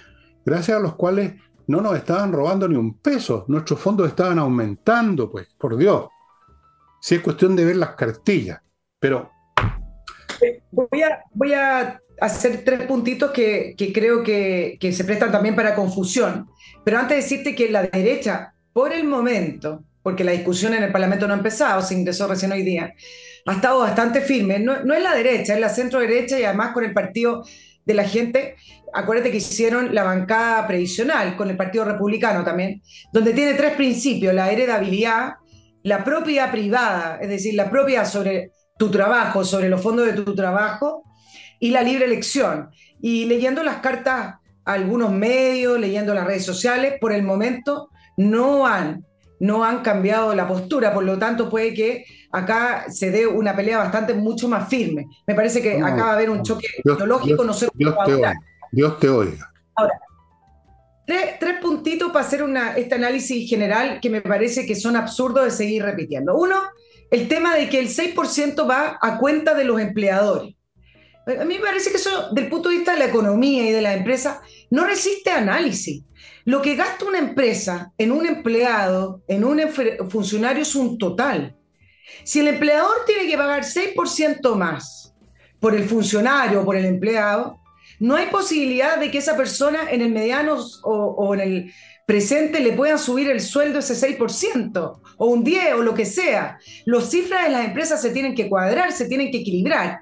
gracias a los cuales no nos estaban robando ni un peso, nuestros fondos estaban aumentando, pues, por Dios. Si es cuestión de ver las cartillas, pero... Voy a, voy a hacer tres puntitos que, creo que, que, se prestan también para confusión, pero antes de decirte que la derecha, por el momento, porque la discusión en el Parlamento no ha empezado, se ingresó recién hoy día, ha estado bastante firme. No, no es la derecha, es la centro derecha y además con el partido de la gente. Acuérdate que hicieron la bancada previsional con el Partido Republicano también, donde tiene tres principios, la heredabilidad, la propiedad privada, es decir, la propiedad sobre tu trabajo, sobre los fondos de tu trabajo, y la libre elección. Y leyendo las cartas a algunos medios, leyendo las redes sociales, por el momento no han no han cambiado la postura, por lo tanto puede que acá se dé una pelea bastante mucho más firme. Me parece que acá va a haber un choque ideológico, no sé Dios, te oiga. Dios te oiga. Ahora, tres, puntitos para hacer una, este análisis general que me parece que son absurdos de seguir repitiendo. Uno, el tema de que el 6% va a cuenta de los empleadores. A mí me parece que eso, del punto de vista de la economía y de la empresa, no resiste análisis. Lo que gasta una empresa en un empleado, en un funcionario, es un total. Si el empleador tiene que pagar 6% más por el funcionario o por el empleado, no hay posibilidad de que esa persona en el mediano o, en el presente le puedan subir el sueldo ese 6% o un 10 o lo que sea. Los cifras de las empresas se tienen que cuadrar, se tienen que equilibrar.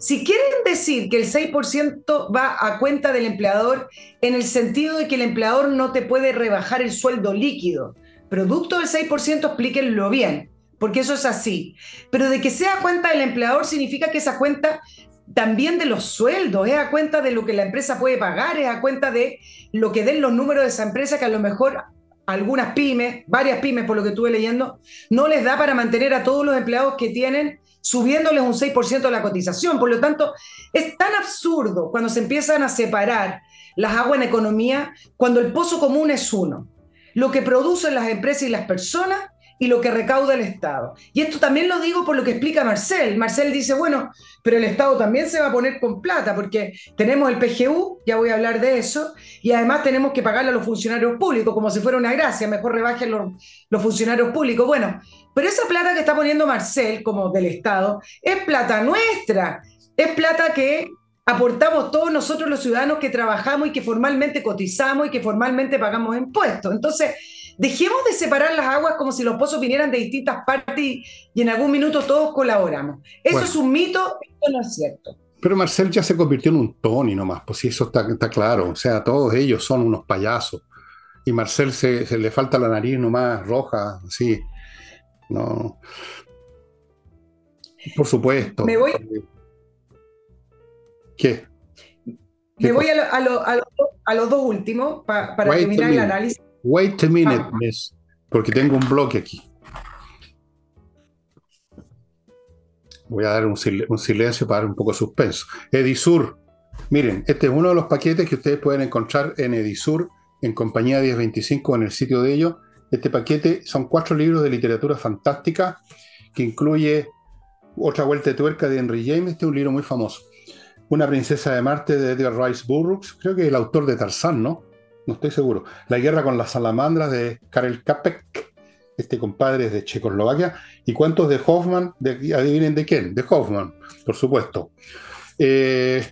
Si quieren decir que el 6% va a cuenta del empleador en el sentido de que el empleador no te puede rebajar el sueldo líquido, producto del 6%, explíquenlo bien, porque eso es así. Pero de que sea cuenta del empleador significa que esa cuenta también de los sueldos, es a cuenta de lo que la empresa puede pagar, es a cuenta de lo que den los números de esa empresa que a lo mejor algunas pymes, varias pymes por lo que estuve leyendo, no les da para mantener a todos los empleados que tienen subiéndoles un 6% de la cotización. Por lo tanto, es tan absurdo cuando se empiezan a separar las aguas en economía, cuando el pozo común es uno. Lo que producen las empresas y las personas y lo que recauda el Estado. Y esto también lo digo por lo que explica Marcel. Marcel dice, bueno, pero el Estado también se va a poner con plata porque tenemos el PGU, ya voy a hablar de eso, y además tenemos que pagarle a los funcionarios públicos como si fuera una gracia, mejor rebajen los, los funcionarios públicos. Bueno, pero esa plata que está poniendo Marcel como del Estado es plata nuestra, es plata que aportamos todos nosotros los ciudadanos que trabajamos y que formalmente cotizamos y que formalmente pagamos impuestos. Entonces, Dejemos de separar las aguas como si los pozos vinieran de distintas partes y, en algún minuto todos colaboramos. Eso es un mito, esto no es cierto. Pero Marcel ya se convirtió en un Tony nomás, pues sí, eso está, claro. O sea, todos ellos son unos payasos. Y Marcel se, le falta la nariz nomás roja, así. No. Por supuesto. Me voy. ¿Qué? Me voy a, los dos últimos para terminar el análisis. Wait a minute, ah. miss, porque tengo un bloque aquí. Voy a dar un, silencio para dar un poco de suspenso. Edisur. Miren, este es uno de los paquetes que ustedes pueden encontrar en Edisur, en compañía 1025, en el sitio de ellos. Este paquete son cuatro libros de literatura fantástica que incluye Otra Vuelta de Tuerca de Henry James, este es un libro muy famoso. Una princesa de Marte de Edgar Rice Burroughs, creo que es el autor de Tarzán, ¿no? No estoy seguro. La guerra con las salamandras de Karel Kapek, este compadre es de Checoslovaquia. ¿Y cuántos de Hoffman? De, adivinen de quién, de Hoffman, por supuesto. Eh,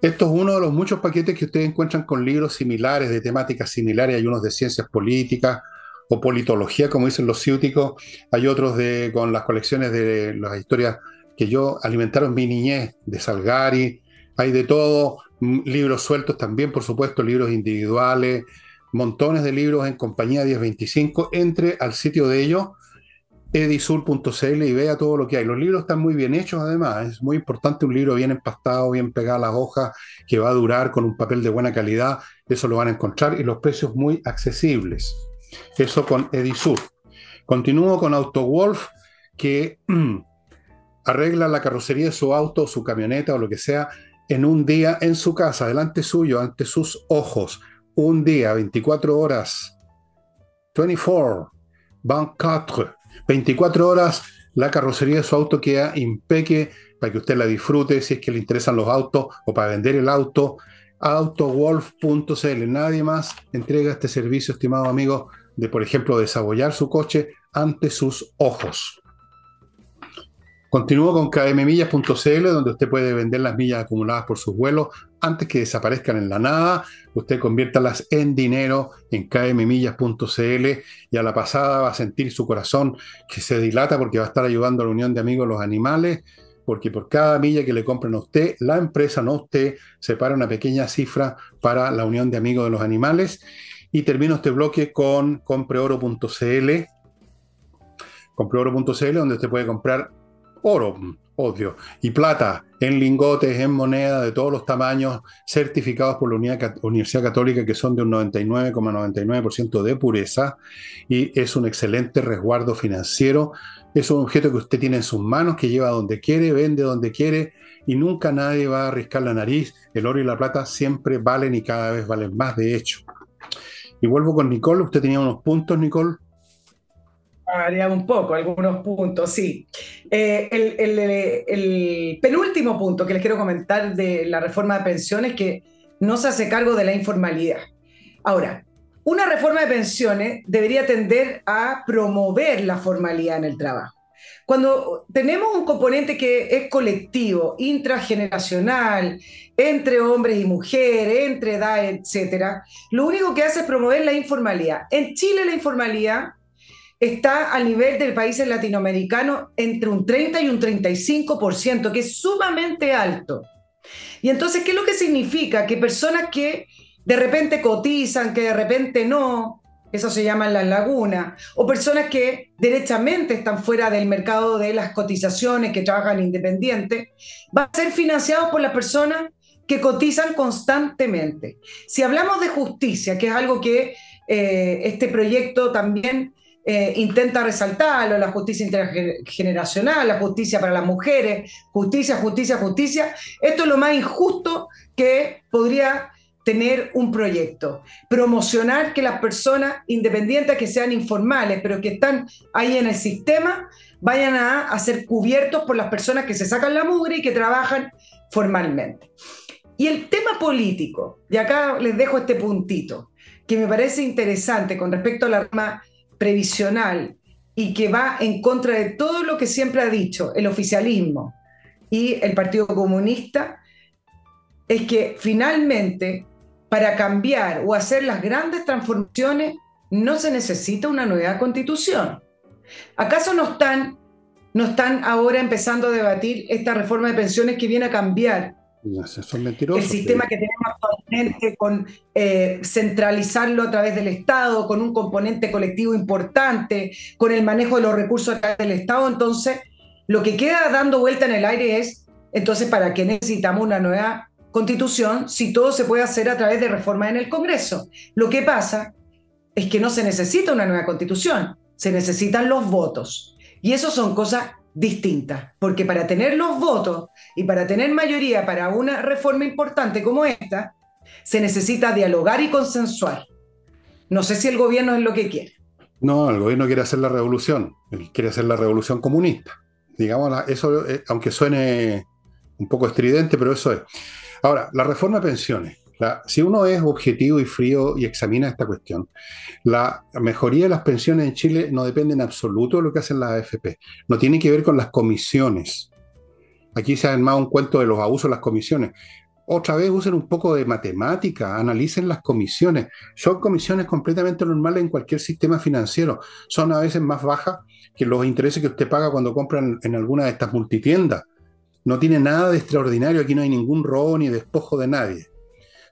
esto es uno de los muchos paquetes que ustedes encuentran con libros similares, de temáticas similares. Hay unos de ciencias políticas, o politología, como dicen los ciúticos. Hay otros de, con las colecciones de las historias que yo alimentaron mi niñez, de Salgari, hay de todo, libros sueltos también, por supuesto, libros individuales, montones de libros en compañía 1025. Entre al sitio de ellos, edisur.cl y vea todo lo que hay. Los libros están muy bien hechos, además. Es muy importante un libro bien empastado, bien pegado a las hojas, que va a durar con un papel de buena calidad. Eso lo van a encontrar y los precios muy accesibles. Eso con Edisur. Continúo con AutoWolf, que arregla la carrocería de su auto, su camioneta o lo que sea en un día en su casa, delante suyo, ante sus ojos. Un día, 24 horas. 24, 24 24 horas la carrocería de su auto queda impeque para que usted la disfrute si es que le interesan los autos o para vender el auto. Autowolf.cl. Nadie más entrega este servicio, estimado amigo, de, por ejemplo, desabollar su coche ante sus ojos. Continúo con kmmillas.cl, donde usted puede vender las millas acumuladas por sus vuelos antes que desaparezcan en la nada. Usted conviértalas en dinero en kmmillas.cl y a la pasada va a sentir su corazón que se dilata porque va a estar ayudando a la Unión de Amigos los Animales, porque por cada milla que le compren a usted, la empresa, no usted, separa una pequeña cifra para la Unión de Amigos de los Animales. Y termino este bloque con compreoro.cl compreoro.cl, donde usted puede comprar oro, odio, y plata en lingotes, en moneda de todos los tamaños, certificados por la Universidad Católica, que son de un 99,99% de pureza, y es un excelente resguardo financiero. Es un objeto que usted tiene en sus manos, que lleva donde quiere, vende donde quiere, y nunca nadie va a arriscar la nariz. El oro y la plata siempre valen y cada vez valen más, de hecho. Y vuelvo con Nicole. Usted tenía unos puntos, Nicole variado un poco, algunos puntos, sí. Eh, el, penúltimo punto que les quiero comentar de la reforma de pensiones es que no se hace cargo de la informalidad. Ahora, una reforma de pensiones debería tender a promover la formalidad en el trabajo. Cuando tenemos un componente que es colectivo, intrageneracional, entre hombres y mujeres, entre edad, etcétera, lo único que hace es promover la informalidad. En Chile la informalidad está al nivel del países latinoamericanos entre un 30 y un 35%, que es sumamente alto. Y entonces, ¿qué es lo que significa? Que personas que de repente cotizan, que de repente no, eso se llama la laguna, o personas que derechamente están fuera del mercado de las cotizaciones, que trabajan independientes, van a ser financiados por las personas que cotizan constantemente. Si hablamos de justicia, que es algo que eh, este proyecto también eh, intenta resaltarlo, la justicia intergeneracional, la justicia para las mujeres, justicia, justicia, justicia. Esto es lo más injusto que podría tener un proyecto. Promocionar que las personas independientes que sean informales, pero que están ahí en el sistema, vayan a, ser cubiertos por las personas que se sacan la mugre y que trabajan formalmente. Y el tema político, y acá les dejo este puntito, que me parece interesante con respecto a la previsional y que va en contra de todo lo que siempre ha dicho el oficialismo y el Partido Comunista, es que finalmente para cambiar o hacer las grandes transformaciones no se necesita una nueva constitución. ¿Acaso no están, no están ahora empezando a debatir esta reforma de pensiones que viene a cambiar el sistema que tenemos actualmente con eh, centralizarlo a través del Estado, con un componente colectivo importante, con el manejo de los recursos a través del Estado, entonces lo que queda dando vuelta en el aire es, entonces, ¿para qué necesitamos una nueva constitución si todo se puede hacer a través de reformas en el Congreso? Lo que pasa es que no se necesita una nueva constitución, se necesitan los votos. Y eso son cosas distintas, porque para tener los votos y para tener mayoría para una reforma importante como esta, se necesita dialogar y consensuar. No sé si el gobierno es lo que quiere. No, el gobierno quiere hacer la revolución, quiere hacer la revolución comunista. Digamos, eso, eh, aunque suene un poco estridente, pero eso es. Ahora, la reforma de pensiones si uno es objetivo y frío y examina esta cuestión, la mejoría de las pensiones en Chile no depende en absoluto de lo que hacen las AFP. No tiene que ver con las comisiones. Aquí se ha armado un cuento de los abusos de las comisiones. Otra vez usen un poco de matemática, analicen las comisiones. Son comisiones completamente normales en cualquier sistema financiero. Son a veces más bajas que los intereses que usted paga cuando compran en alguna de estas multitiendas. No tiene nada de extraordinario, aquí no hay ningún robo ni despojo de nadie.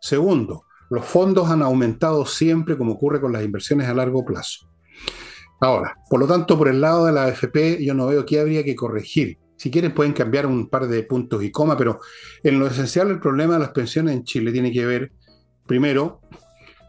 Segundo, los fondos han aumentado siempre como ocurre con las inversiones a largo plazo. Ahora, por lo tanto, por el lado de la AFP, yo no veo qué habría que corregir. Si quieren pueden cambiar un par de puntos y coma, pero en lo esencial el problema de las pensiones en Chile tiene que ver, primero,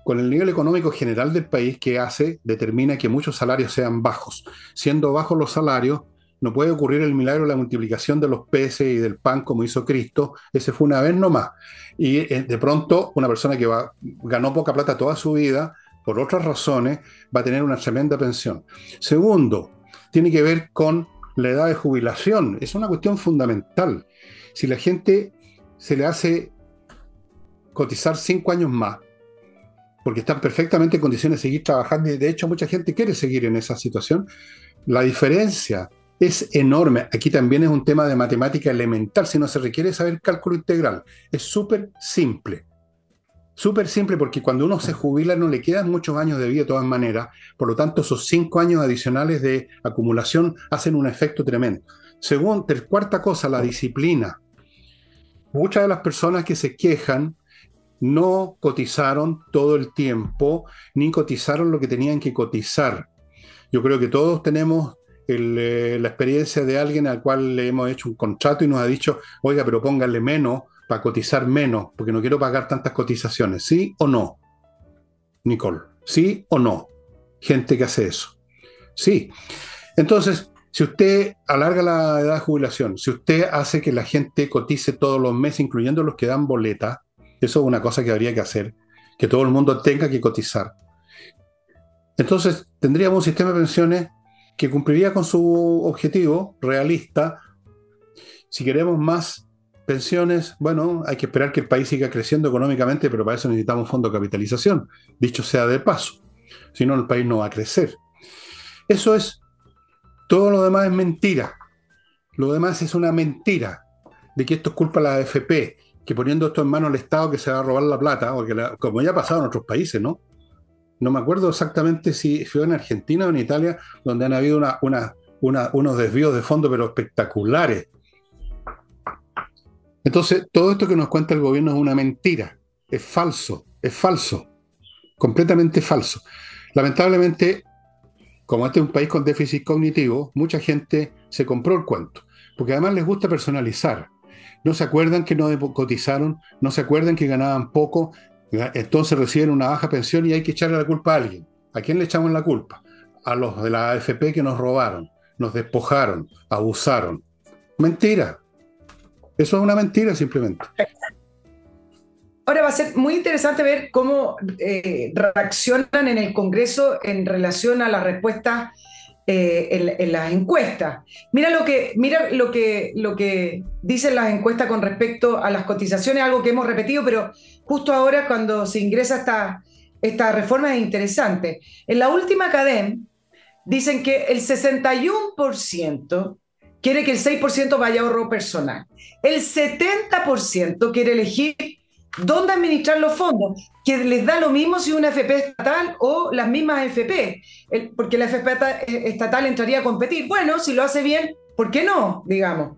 con el nivel económico general del país que hace, determina que muchos salarios sean bajos. Siendo bajos los salarios, no puede ocurrir el milagro de la multiplicación de los peces y del pan como hizo Cristo. Ese fue una vez nomás. Y eh, de pronto una persona que ganó poca plata toda su vida, por otras razones, va a tener una tremenda pensión. Segundo, tiene que ver con la edad de jubilación. Es una cuestión fundamental. Si la gente se le hace cotizar cinco años más, porque están perfectamente en condiciones de seguir trabajando y de hecho mucha gente quiere seguir en esa situación, la diferencia es enorme. Aquí también es un tema de matemática elemental, si no se requiere saber cálculo integral. Es súper simple. Súper simple porque cuando uno se jubila no le quedan muchos años de vida de todas maneras, por lo tanto esos cinco años adicionales de acumulación hacen un efecto tremendo. Según, cuarta cosa, la disciplina. Muchas de las personas que se quejan no cotizaron todo el tiempo, ni cotizaron lo que tenían que cotizar. Yo creo que todos tenemos eh, la experiencia de alguien al cual le hemos hecho un contrato y nos ha dicho, oiga, pero póngale menos para cotizar menos, porque no quiero pagar tantas cotizaciones. ¿Sí o no? Nicole, ¿sí o no? Gente que hace eso. Sí. Entonces, si usted alarga la edad de jubilación, si usted hace que la gente cotice todos los meses, incluyendo los que dan boleta, eso es una cosa que habría que hacer, que todo el mundo tenga que cotizar. Entonces, tendríamos un sistema de pensiones que cumpliría con su objetivo realista. Si queremos más pensiones, bueno, hay que esperar que el país siga creciendo económicamente, pero para eso necesitamos fondo de capitalización, dicho sea de paso. Si no, el país no va a crecer. Eso es, todo lo demás es mentira. Lo demás es una mentira de que esto es culpa de la AFP, que poniendo esto en manos del Estado que se va a robar la plata, porque como ya ha pasado en otros países, ¿no? No me acuerdo exactamente si fue en Argentina o en Italia, donde han habido unos desvíos de fondo, pero espectaculares. Entonces, todo esto que nos cuenta el gobierno es una mentira, es falso, es falso, completamente falso. Lamentablemente, como este es un país con déficit cognitivo, mucha gente se compró el cuento, porque además les gusta personalizar no se acuerdan que no cotizaron, no se acuerdan que ganaban poco, entonces reciben una baja pensión y hay que echarle la culpa a alguien. ¿A quién le echamos la culpa? A los de la AFP que nos robaron, nos despojaron, abusaron. Mentira. Eso es una mentira simplemente. Ahora va a ser muy interesante ver cómo eh, reaccionan en el Congreso en relación a la respuesta eh, en, las encuestas. Mira lo que, mira lo que, lo que dicen las encuestas con respecto a las cotizaciones, algo que hemos repetido, pero justo ahora cuando se ingresa esta, esta reforma es interesante. En la última cadena dicen que el 61% quiere que el 6% vaya a ahorro personal. El 70% quiere elegir dónde administrar los fondos, que les da lo mismo si una FP estatal o las mismas FP, porque la FP eh, estatal entraría a competir. Bueno, si lo hace bien, ¿por qué no? Digamos.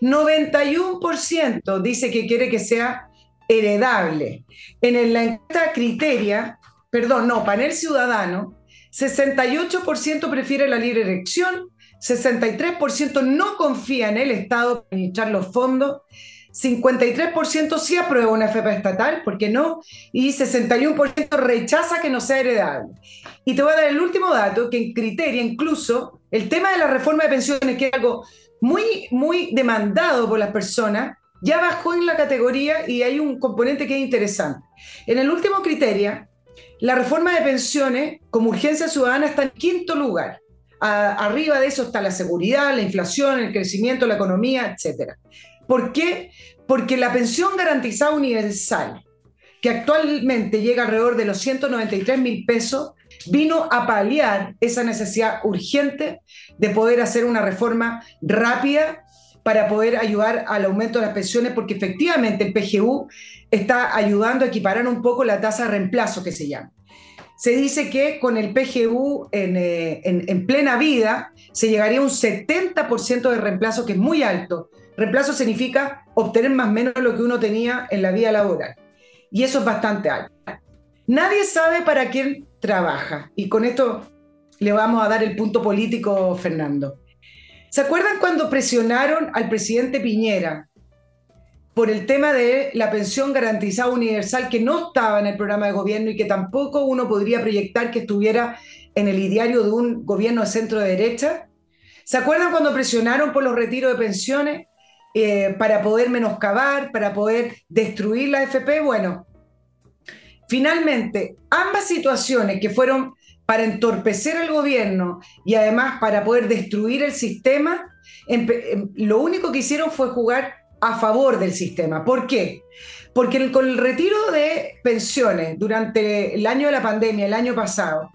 91% dice que quiere que sea heredable. En la encuesta criteria, perdón, no, panel ciudadano, 68% prefiere la libre elección, 63% no confía en el Estado para administrar los fondos, 53% sí aprueba una FP estatal, ¿por qué no? Y 61% rechaza que no sea heredable. Y te voy a dar el último dato, que en criteria incluso el tema de la reforma de pensiones, que es algo muy, muy demandado por las personas, ya bajó en la categoría y hay un componente que es interesante. En el último criterio, la reforma de pensiones como urgencia ciudadana está en quinto lugar. Arriba de eso está la seguridad, la inflación, el crecimiento, la economía, etc. ¿Por qué? Porque la pensión garantizada universal, que actualmente llega alrededor de los 193 mil pesos, vino a paliar esa necesidad urgente de poder hacer una reforma rápida para poder ayudar al aumento de las pensiones, porque efectivamente el PGU está ayudando a equiparar un poco la tasa de reemplazo que se llama. Se dice que con el PGU eh, en, en plena vida se llegaría a un 70% de reemplazo, que es muy alto. Reemplazo significa obtener más o menos lo que uno tenía en la vida laboral. Y eso es bastante alto. Nadie sabe para quién trabaja. Y con esto le vamos a dar el punto político, Fernando. ¿Se acuerdan cuando presionaron al presidente Piñera por el tema de la pensión garantizada universal que no estaba en el programa de gobierno y que tampoco uno podría proyectar que estuviera en el ideario de un gobierno de centro derecha? ¿Se acuerdan cuando presionaron por los retiros de pensiones eh, para poder menoscabar, para poder destruir la FP? Bueno, finalmente, ambas situaciones que fueron para entorpecer al gobierno y además para poder destruir el sistema, em, lo único que hicieron fue jugar a favor del sistema. ¿Por qué? Porque con el retiro de pensiones durante el año de la pandemia, el año pasado,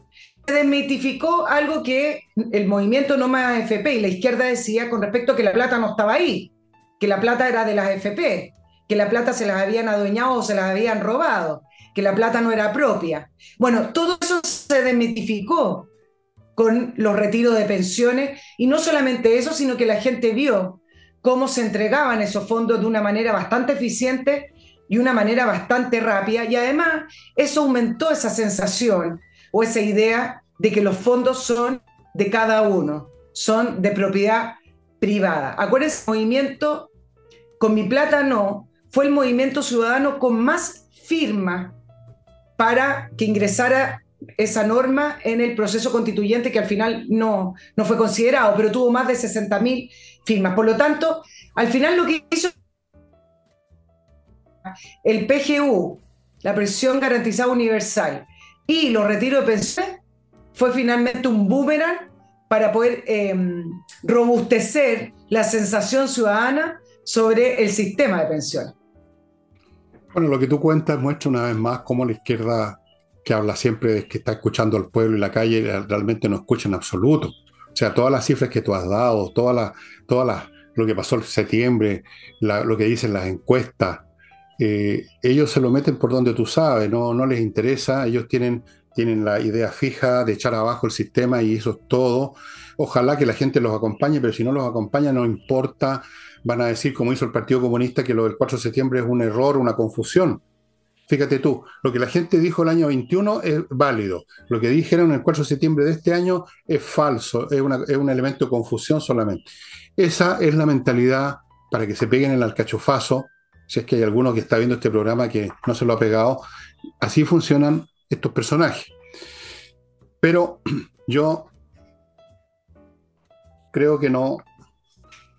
se desmitificó algo que el movimiento No Más AFP y la izquierda decía con respecto a que la plata no estaba ahí, que la plata era de las AFP, que la plata se las habían adueñado o se las habían robado que la plata no era propia. Bueno, todo eso se desmitificó con los retiros de pensiones y no solamente eso, sino que la gente vio cómo se entregaban esos fondos de una manera bastante eficiente y una manera bastante rápida y además eso aumentó esa sensación o esa idea de que los fondos son de cada uno, son de propiedad privada. Acuérdense, el movimiento Con mi plata no fue el movimiento ciudadano con más firma para que ingresara esa norma en el proceso constituyente que al final no, no fue considerado, pero tuvo más de 60.000 firmas. Por lo tanto, al final lo que hizo el PGU, la presión garantizada universal y los retiros de pensiones fue finalmente un boomerang para poder em, robustecer la sensación ciudadana sobre el sistema de pensiones. Bueno, lo que tú cuentas muestra una vez más cómo la izquierda, que habla siempre de que está escuchando al pueblo y la calle, realmente no escucha en absoluto. O sea, todas las cifras que tú has dado, todas las, todas lo que pasó en septiembre, lo que dicen las encuestas, eh, ellos se lo meten por donde tú sabes, no, no les interesa, ellos tienen, tienen la idea fija de echar abajo el sistema y eso es todo. Ojalá que la gente los acompañe, pero si no los acompaña no importa van a decir, como hizo el Partido Comunista, que lo del 4 de septiembre es un error, una confusión. Fíjate tú, lo que la gente dijo el año 21 es válido. Lo que dijeron el 4 de septiembre de este año es falso, es, un elemento de confusión solamente. Esa es la mentalidad para que se peguen el alcachofazo, si es que hay alguno que está viendo este programa que no se lo ha pegado. Así funcionan estos personajes. Pero yo creo que no,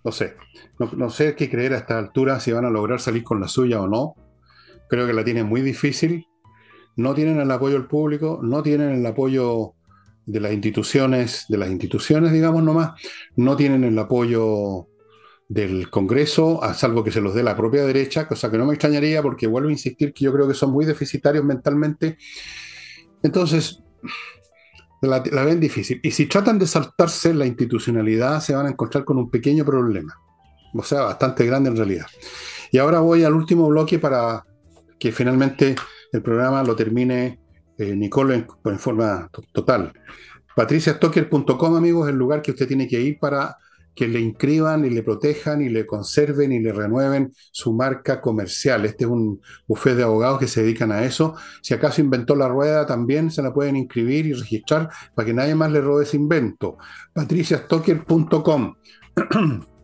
no sé, no, sé qué creer a esta altura si van a lograr salir con la suya o no. Creo que la tienen muy difícil. No tienen el apoyo del público, no tienen el apoyo de las instituciones, de las instituciones, digamos nomás, no tienen el apoyo del Congreso, a salvo que se los dé la propia derecha, cosa que no me extrañaría porque vuelvo a insistir que yo creo que son muy deficitarios mentalmente. Entonces, la, la, ven difícil. Y si tratan de saltarse la institucionalidad, se van a encontrar con un pequeño problema o sea, bastante grande en realidad. Y ahora voy al último bloque para que finalmente el programa lo termine eh, Nicole en, forma total. patriciastocker.com, amigos, es el lugar que usted tiene que ir para que le inscriban y le protejan y le conserven y le renueven su marca comercial. Este es un bufete de abogados que se dedican a eso. Si acaso inventó la rueda, también se la pueden inscribir y registrar para que nadie más le robe ese invento. patriciastocker.com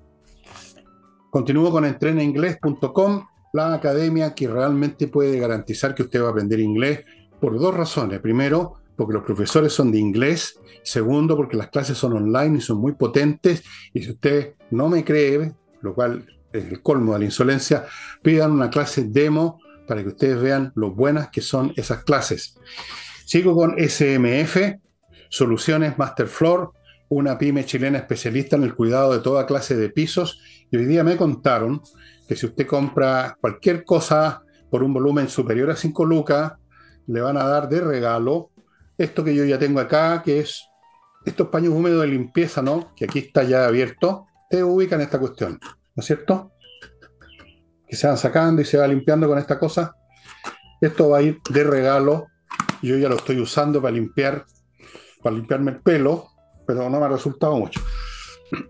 Continúo con entrenainglés.com, la academia que realmente puede garantizar que usted va a aprender inglés por dos razones. Primero, porque los profesores son de inglés. Segundo, porque las clases son online y son muy potentes. Y si usted no me cree, lo cual es el colmo de la insolencia, pidan una clase demo para que ustedes vean lo buenas que son esas clases. Sigo con SMF, Soluciones Master Floor, una pyme chilena especialista en el cuidado de toda clase de pisos y hoy día me contaron que si usted compra cualquier cosa por un volumen superior a 5 lucas, le van a dar de regalo esto que yo ya tengo acá, que es estos paños húmedos de limpieza, ¿no? Que aquí está ya abierto. Te ubican esta cuestión. ¿no es cierto? Que se van sacando y se va limpiando con esta cosa. Esto va a ir de regalo. Yo ya lo estoy usando para limpiar, para limpiarme el pelo, pero no me ha resultado mucho.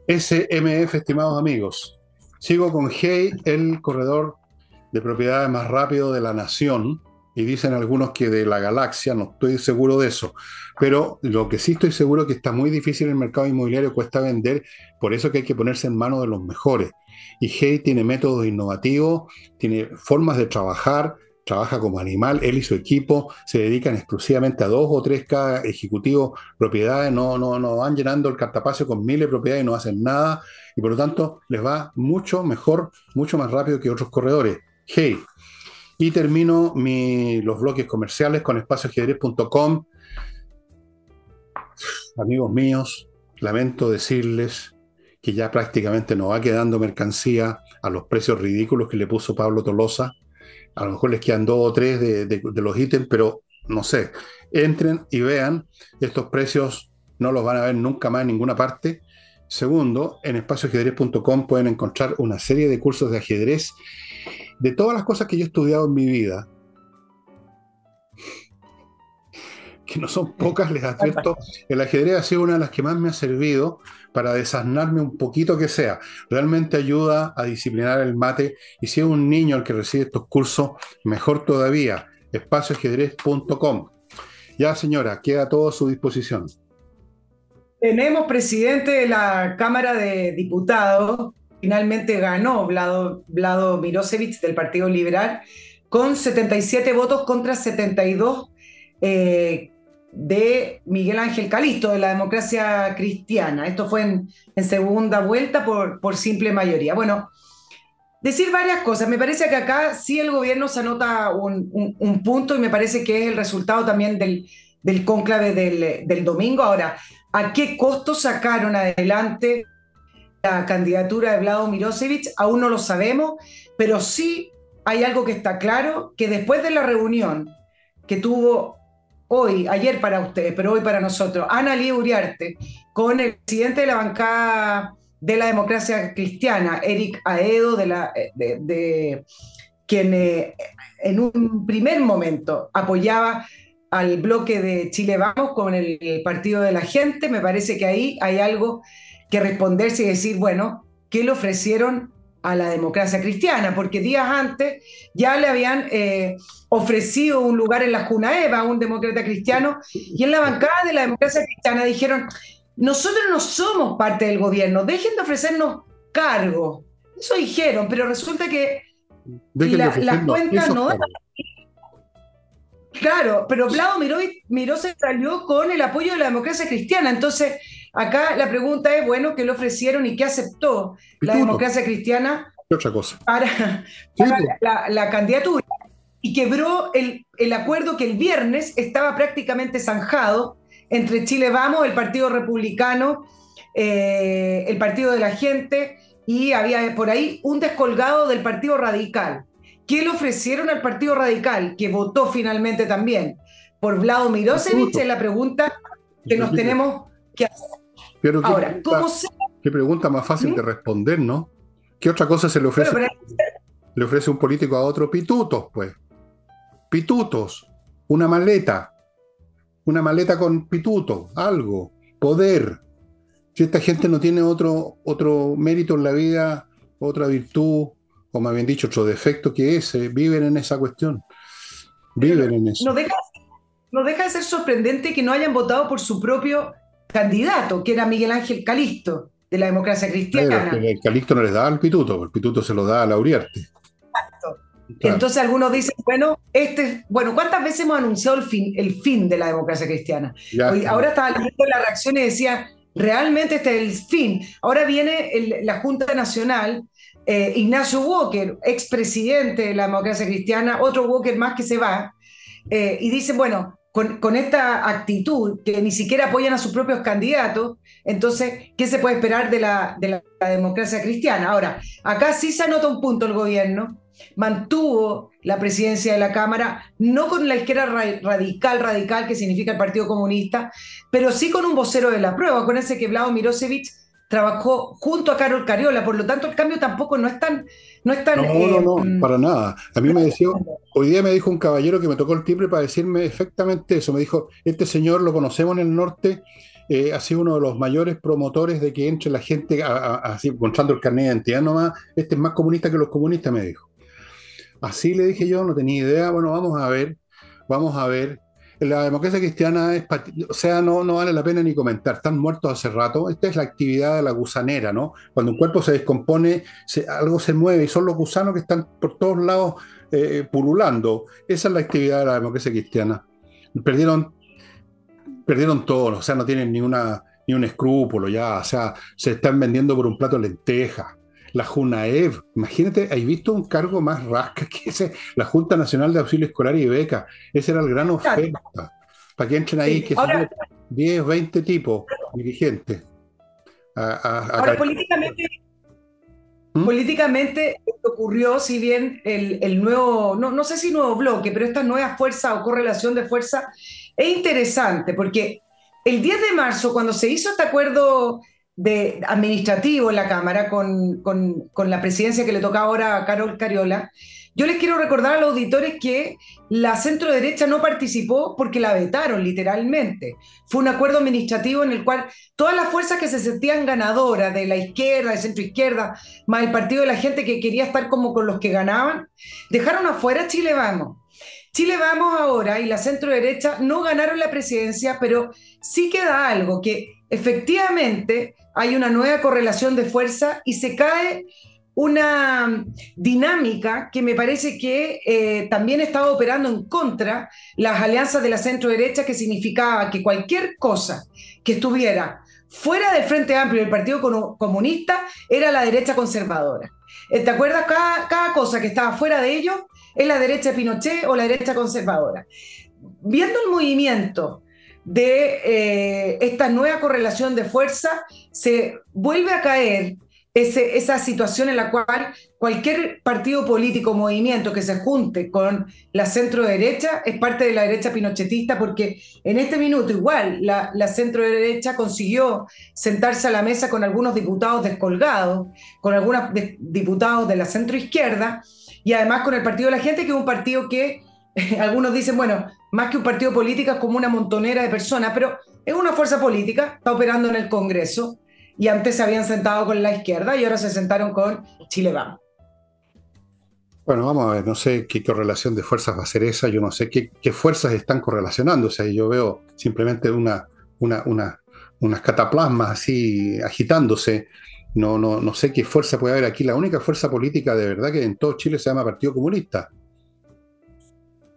SMF, estimados amigos. Sigo con Hey, el corredor de propiedades más rápido de la nación y dicen algunos que de la galaxia, no estoy seguro de eso, pero lo que sí estoy seguro es que está muy difícil el mercado inmobiliario, cuesta vender, por eso que hay que ponerse en manos de los mejores. Y Hey tiene métodos innovativos, tiene formas de trabajar, trabaja como animal, él y su equipo se dedican exclusivamente a dos o tres cada ejecutivo propiedades, no, no, no van llenando el cartapacio con miles de propiedades y no hacen nada, y por lo tanto les va mucho mejor, mucho más rápido que otros corredores. Hey, y termino los bloques comerciales con espacioajedrez.com. Amigos míos, lamento decirles que ya prácticamente no va quedando mercancía a los precios ridículos que le puso Pablo Tolosa. A lo mejor les quedan dos o tres de, los ítems, pero no sé. Entren y vean, estos precios no los van a ver nunca más en ninguna parte. Segundo, en espacioajedrez.com pueden encontrar una serie de cursos de ajedrez de todas las cosas que yo he estudiado en mi vida, que no son pocas, les advierto, el ajedrez ha sido una de las que más me ha servido para desasnarme un poquito que sea. Realmente ayuda a disciplinar el mate y si es un niño el que recibe estos cursos, mejor todavía, espacioajedrez.com. Ya señora, queda todo a su disposición. Tenemos presidente de la Cámara de Diputados, finalmente ganó Vlado, Vlado Mirosevic del Partido Liberal con 77 votos contra 72 eh, de Miguel Ángel Calisto de la democracia cristiana. Esto fue en, segunda vuelta por, por, simple mayoría. Bueno, decir varias cosas. Me parece que acá sí el gobierno se anota un, punto y me parece que es el resultado también del, del cónclave del, del domingo. Ahora, ¿a qué costo sacaron adelante la candidatura de Vlado Mirosevic, aún no lo sabemos, pero sí hay algo que está claro, que después de la reunión que tuvo hoy, ayer para ustedes, pero hoy para nosotros, Ana Lía Uriarte, con el presidente de la bancada de la democracia cristiana, Eric Aedo, de, la, de, quien eh, en un primer momento apoyaba al bloque de Chile Vamos con el Partido de la Gente, me parece que ahí hay algo que responderse y decir, bueno, ¿qué le ofrecieron a la democracia cristiana? Porque días antes ya le habían eh, ofrecido un lugar en la Junaeva a un demócrata cristiano y en la bancada de la democracia cristiana dijeron, nosotros no somos parte del gobierno, dejen de ofrecernos cargos. Eso dijeron, pero resulta que las cuentas no. Claro, pero Vlado miró, miró se salió con el apoyo de la democracia cristiana. Entonces, Acá la pregunta es, bueno, ¿qué le ofrecieron y qué aceptó la democracia cristiana otra cosa? para, la, candidatura? Y quebró el, el, acuerdo que el viernes estaba prácticamente zanjado entre Chile Vamos, el Partido Republicano, eh, el Partido de la Gente, y había por ahí un descolgado del Partido Radical. ¿Qué le ofrecieron al Partido Radical, que votó finalmente también por Vlado Mirosevic? Es la pregunta que nos tenemos que hacer. Pero ¿qué Ahora, pregunta, ¿cómo Qué pregunta más fácil ¿Mm? de responder, ¿no? ¿Qué otra cosa se le ofrece? Le ofrece un político a otro pitutos, pues. Pitutos. Una maleta. Una maleta con pituto, algo, poder. Si esta gente no tiene otro, otro mérito en la vida, otra virtud, o más bien dicho, otro defecto que ese, viven en esa cuestión. Viven en eso. No deja, no deja de ser sorprendente que no hayan votado por su propio candidato, que era Miguel Ángel Calisto, de la democracia cristiana. el Calisto no les da al pituto, el pituto se lo da a Lauriarte. Exacto. Entonces algunos dicen, bueno, este, bueno, ¿cuántas veces hemos anunciado el fin, el fin de la democracia cristiana? ahora estaba leyendo la reacción y decía, realmente este es el fin. Ahora viene la Junta Nacional, eh, Ignacio Walker, expresidente de la democracia cristiana, otro Walker más que se va, eh, y dice, bueno, con, esta actitud, que ni siquiera apoyan a sus propios candidatos, entonces, ¿qué se puede esperar de la, de la, democracia cristiana? Ahora, acá sí se anota un punto el gobierno, mantuvo la presidencia de la Cámara, no con la izquierda radical, radical, que significa el Partido Comunista, pero sí con un vocero de la prueba, con ese que Vlado Mirosevic trabajó junto a Carol Cariola, por lo tanto el cambio tampoco no es tan... No, es tan, no, no, no, mm, para nada. A mí me decía, hoy día me dijo un caballero que me tocó el timbre para decirme exactamente eso. Me dijo, este señor lo conocemos en el norte, eh, ha sido uno de los mayores promotores de que entre la gente así encontrando el carnet de identidad nomás. Este es más comunista que los comunistas, me dijo. Así le dije yo, no tenía idea. Bueno, vamos a ver, vamos a ver la democracia cristiana es, o sea, no, no vale la pena ni comentar, están muertos hace rato. Esta es la actividad de la gusanera, ¿no? Cuando un cuerpo se descompone, algo se mueve y son los gusanos que están por todos lados eh, pululando. Esa es la actividad de la democracia cristiana. Perdieron, perdieron todo, o sea, no tienen ni, una, ni un escrúpulo ya, o sea, se están vendiendo por un plato de lentejas la JUNAEV. Imagínate, ¿hay visto un cargo más rasca que ese? La Junta Nacional de Auxilio Escolar y Beca. Ese era el gran oferta. Para que entren ahí, que son 10, 20 tipos dirigentes. ahora, políticamente, ¿Mm? políticamente ocurrió, si bien el, nuevo, no, no sé si nuevo bloque, pero esta nueva fuerza o correlación de fuerza es interesante, porque el 10 de marzo, cuando se hizo este acuerdo de administrativo en la Cámara con, la presidencia que le toca ahora a Carol Cariola, yo les quiero recordar a los auditores que la centro derecha no participó porque la vetaron literalmente. Fue un acuerdo administrativo en el cual todas las fuerzas que se sentían ganadoras de la izquierda, de centro izquierda, más el partido de la gente que quería estar como con los que ganaban, dejaron afuera Chile Vamos. Chile Vamos ahora y la centro derecha no ganaron la presidencia, pero sí queda algo que efectivamente hay una nueva correlación de fuerza y se cae una dinámica que me parece que eh, también estaba operando en contra las alianzas de la centro derecha, que significaba que cualquier cosa que estuviera fuera del Frente Amplio del Partido Comunista era la derecha conservadora. Eh, ¿Te acuerdas? Cada, cada cosa que estaba fuera de ellos es la derecha de Pinochet o la derecha conservadora. Viendo el movimiento de eh, esta nueva correlación de fuerza, se vuelve a caer esa situación en la cual cualquier partido político, movimiento que se junte con la centro derecha es parte de la derecha pinochetista, porque en este minuto igual la, la centro derecha consiguió sentarse a la mesa con algunos diputados descolgados, con algunos diputados de la centro izquierda, y además con el Partido de la Gente, que es un partido que algunos dicen, bueno, más que un partido político es como una montonera de personas, pero es una fuerza política, está operando en el Congreso y antes se habían sentado con la izquierda y ahora se sentaron con Chile Vamos. Bueno, vamos a ver, no sé qué correlación de fuerzas va a ser esa, yo no sé qué, fuerzas están correlacionándose, yo veo simplemente una, una, una, unas cataplasmas así agitándose, no, no, no sé qué fuerza puede haber aquí, la única fuerza política de verdad que en todo Chile se llama Partido Comunista,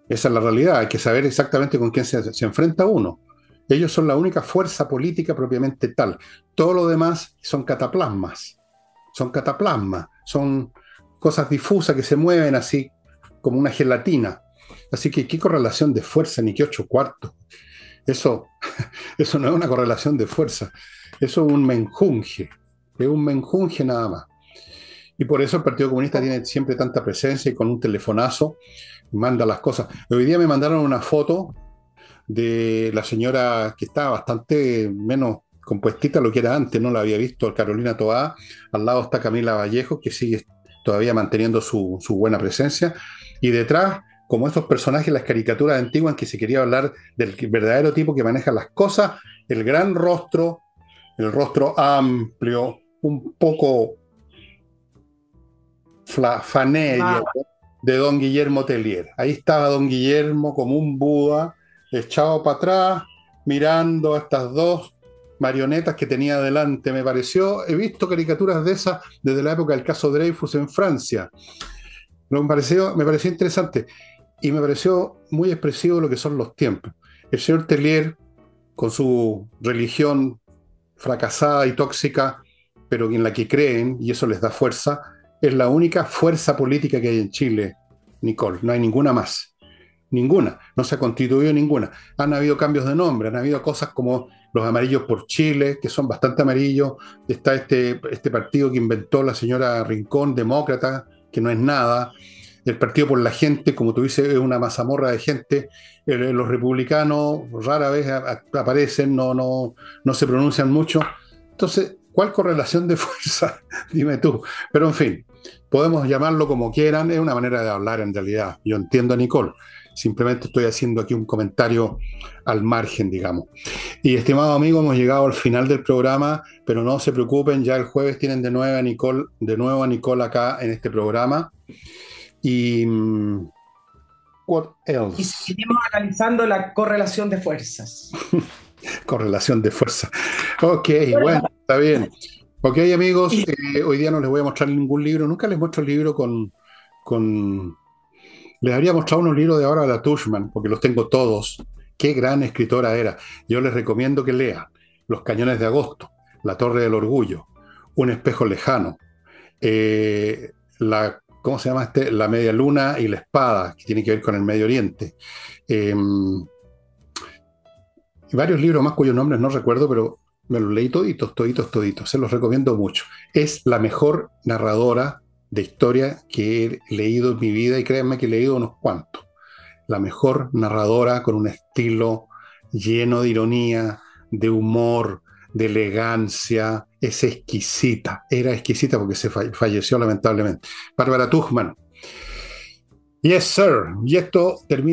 esa es la realidad, hay que saber exactamente con quién se, enfrenta uno. Ellos son la única fuerza política propiamente tal. Todo lo demás son cataplasmas, son cataplasmas, son cosas difusas que se mueven así como una gelatina. Así que qué correlación de fuerza, ni qué ocho cuartos. Eso, eso no es una correlación de fuerza, eso es un menjunje, es un menjunje nada más. Y por eso el Partido Comunista tiene siempre tanta presencia y con un telefonazo manda las cosas. Hoy día me mandaron una foto de la señora que estaba bastante menos compuestita lo que era antes, no la había visto, Carolina Toá, al lado está Camila Vallejo, que sigue todavía manteniendo su, buena presencia, y detrás, como esos personajes, las caricaturas antiguas en que se quería hablar del verdadero tipo que maneja las cosas, el gran rostro, el rostro amplio, un poco de don Guillermo Tellier. Ahí estaba don Guillermo como un Buda, echado para atrás, mirando a estas dos marionetas que tenía delante. Me pareció, he visto caricaturas de esas desde la época del caso Dreyfus en Francia. Me pareció, me pareció interesante y me pareció muy expresivo lo que son los tiempos. El señor Tellier, con su religión fracasada y tóxica, pero en la que creen, y eso les da fuerza, es la única fuerza política que hay en Chile, Nicole. No hay ninguna más. Ninguna. No se ha constituido ninguna. Han habido cambios de nombre, han habido cosas como los amarillos por Chile, que son bastante amarillos. Está este, este partido que inventó la señora Rincón, demócrata, que no es nada. El Partido por la Gente, como tú dices, es una mazamorra de gente. los republicanos rara vez aparecen, no, no, no se pronuncian mucho. Entonces, ¿Cuál correlación de fuerza? Dime tú. Pero en fin, podemos llamarlo como quieran, es una manera de hablar en realidad. Yo entiendo a Nicole. Simplemente estoy haciendo aquí un comentario al margen, digamos. Y estimado amigo, hemos llegado al final del programa, pero no se preocupen, ya el jueves tienen de nuevo a Nicole, de nuevo a Nicole acá en este programa. Y mm, what else? Y seguimos analizando la correlación de fuerzas. correlación de fuerzas. Ok, bueno, está bien. Ok, amigos, eh, hoy día no les voy a mostrar ningún libro. Nunca les muestro el libro con, con les habría mostrado unos libros de ahora de la Tushman, porque los tengo todos. Qué gran escritora era. Yo les recomiendo que lean Los Cañones de Agosto, La Torre del Orgullo, Un Espejo Lejano, eh, la, ¿cómo se llama este? La Media Luna y la Espada, que tiene que ver con el Medio Oriente. Em, varios libros más cuyos nombres no recuerdo, pero me los leí toditos, toditos, toditos. Se los recomiendo mucho. Es la mejor narradora de historia que he leído en mi vida y créanme que he leído unos cuantos. La mejor narradora con un estilo lleno de ironía, de humor, de elegancia, es exquisita, era exquisita porque se falleció lamentablemente. Bárbara Tuchman. Yes, sir. Y esto termina.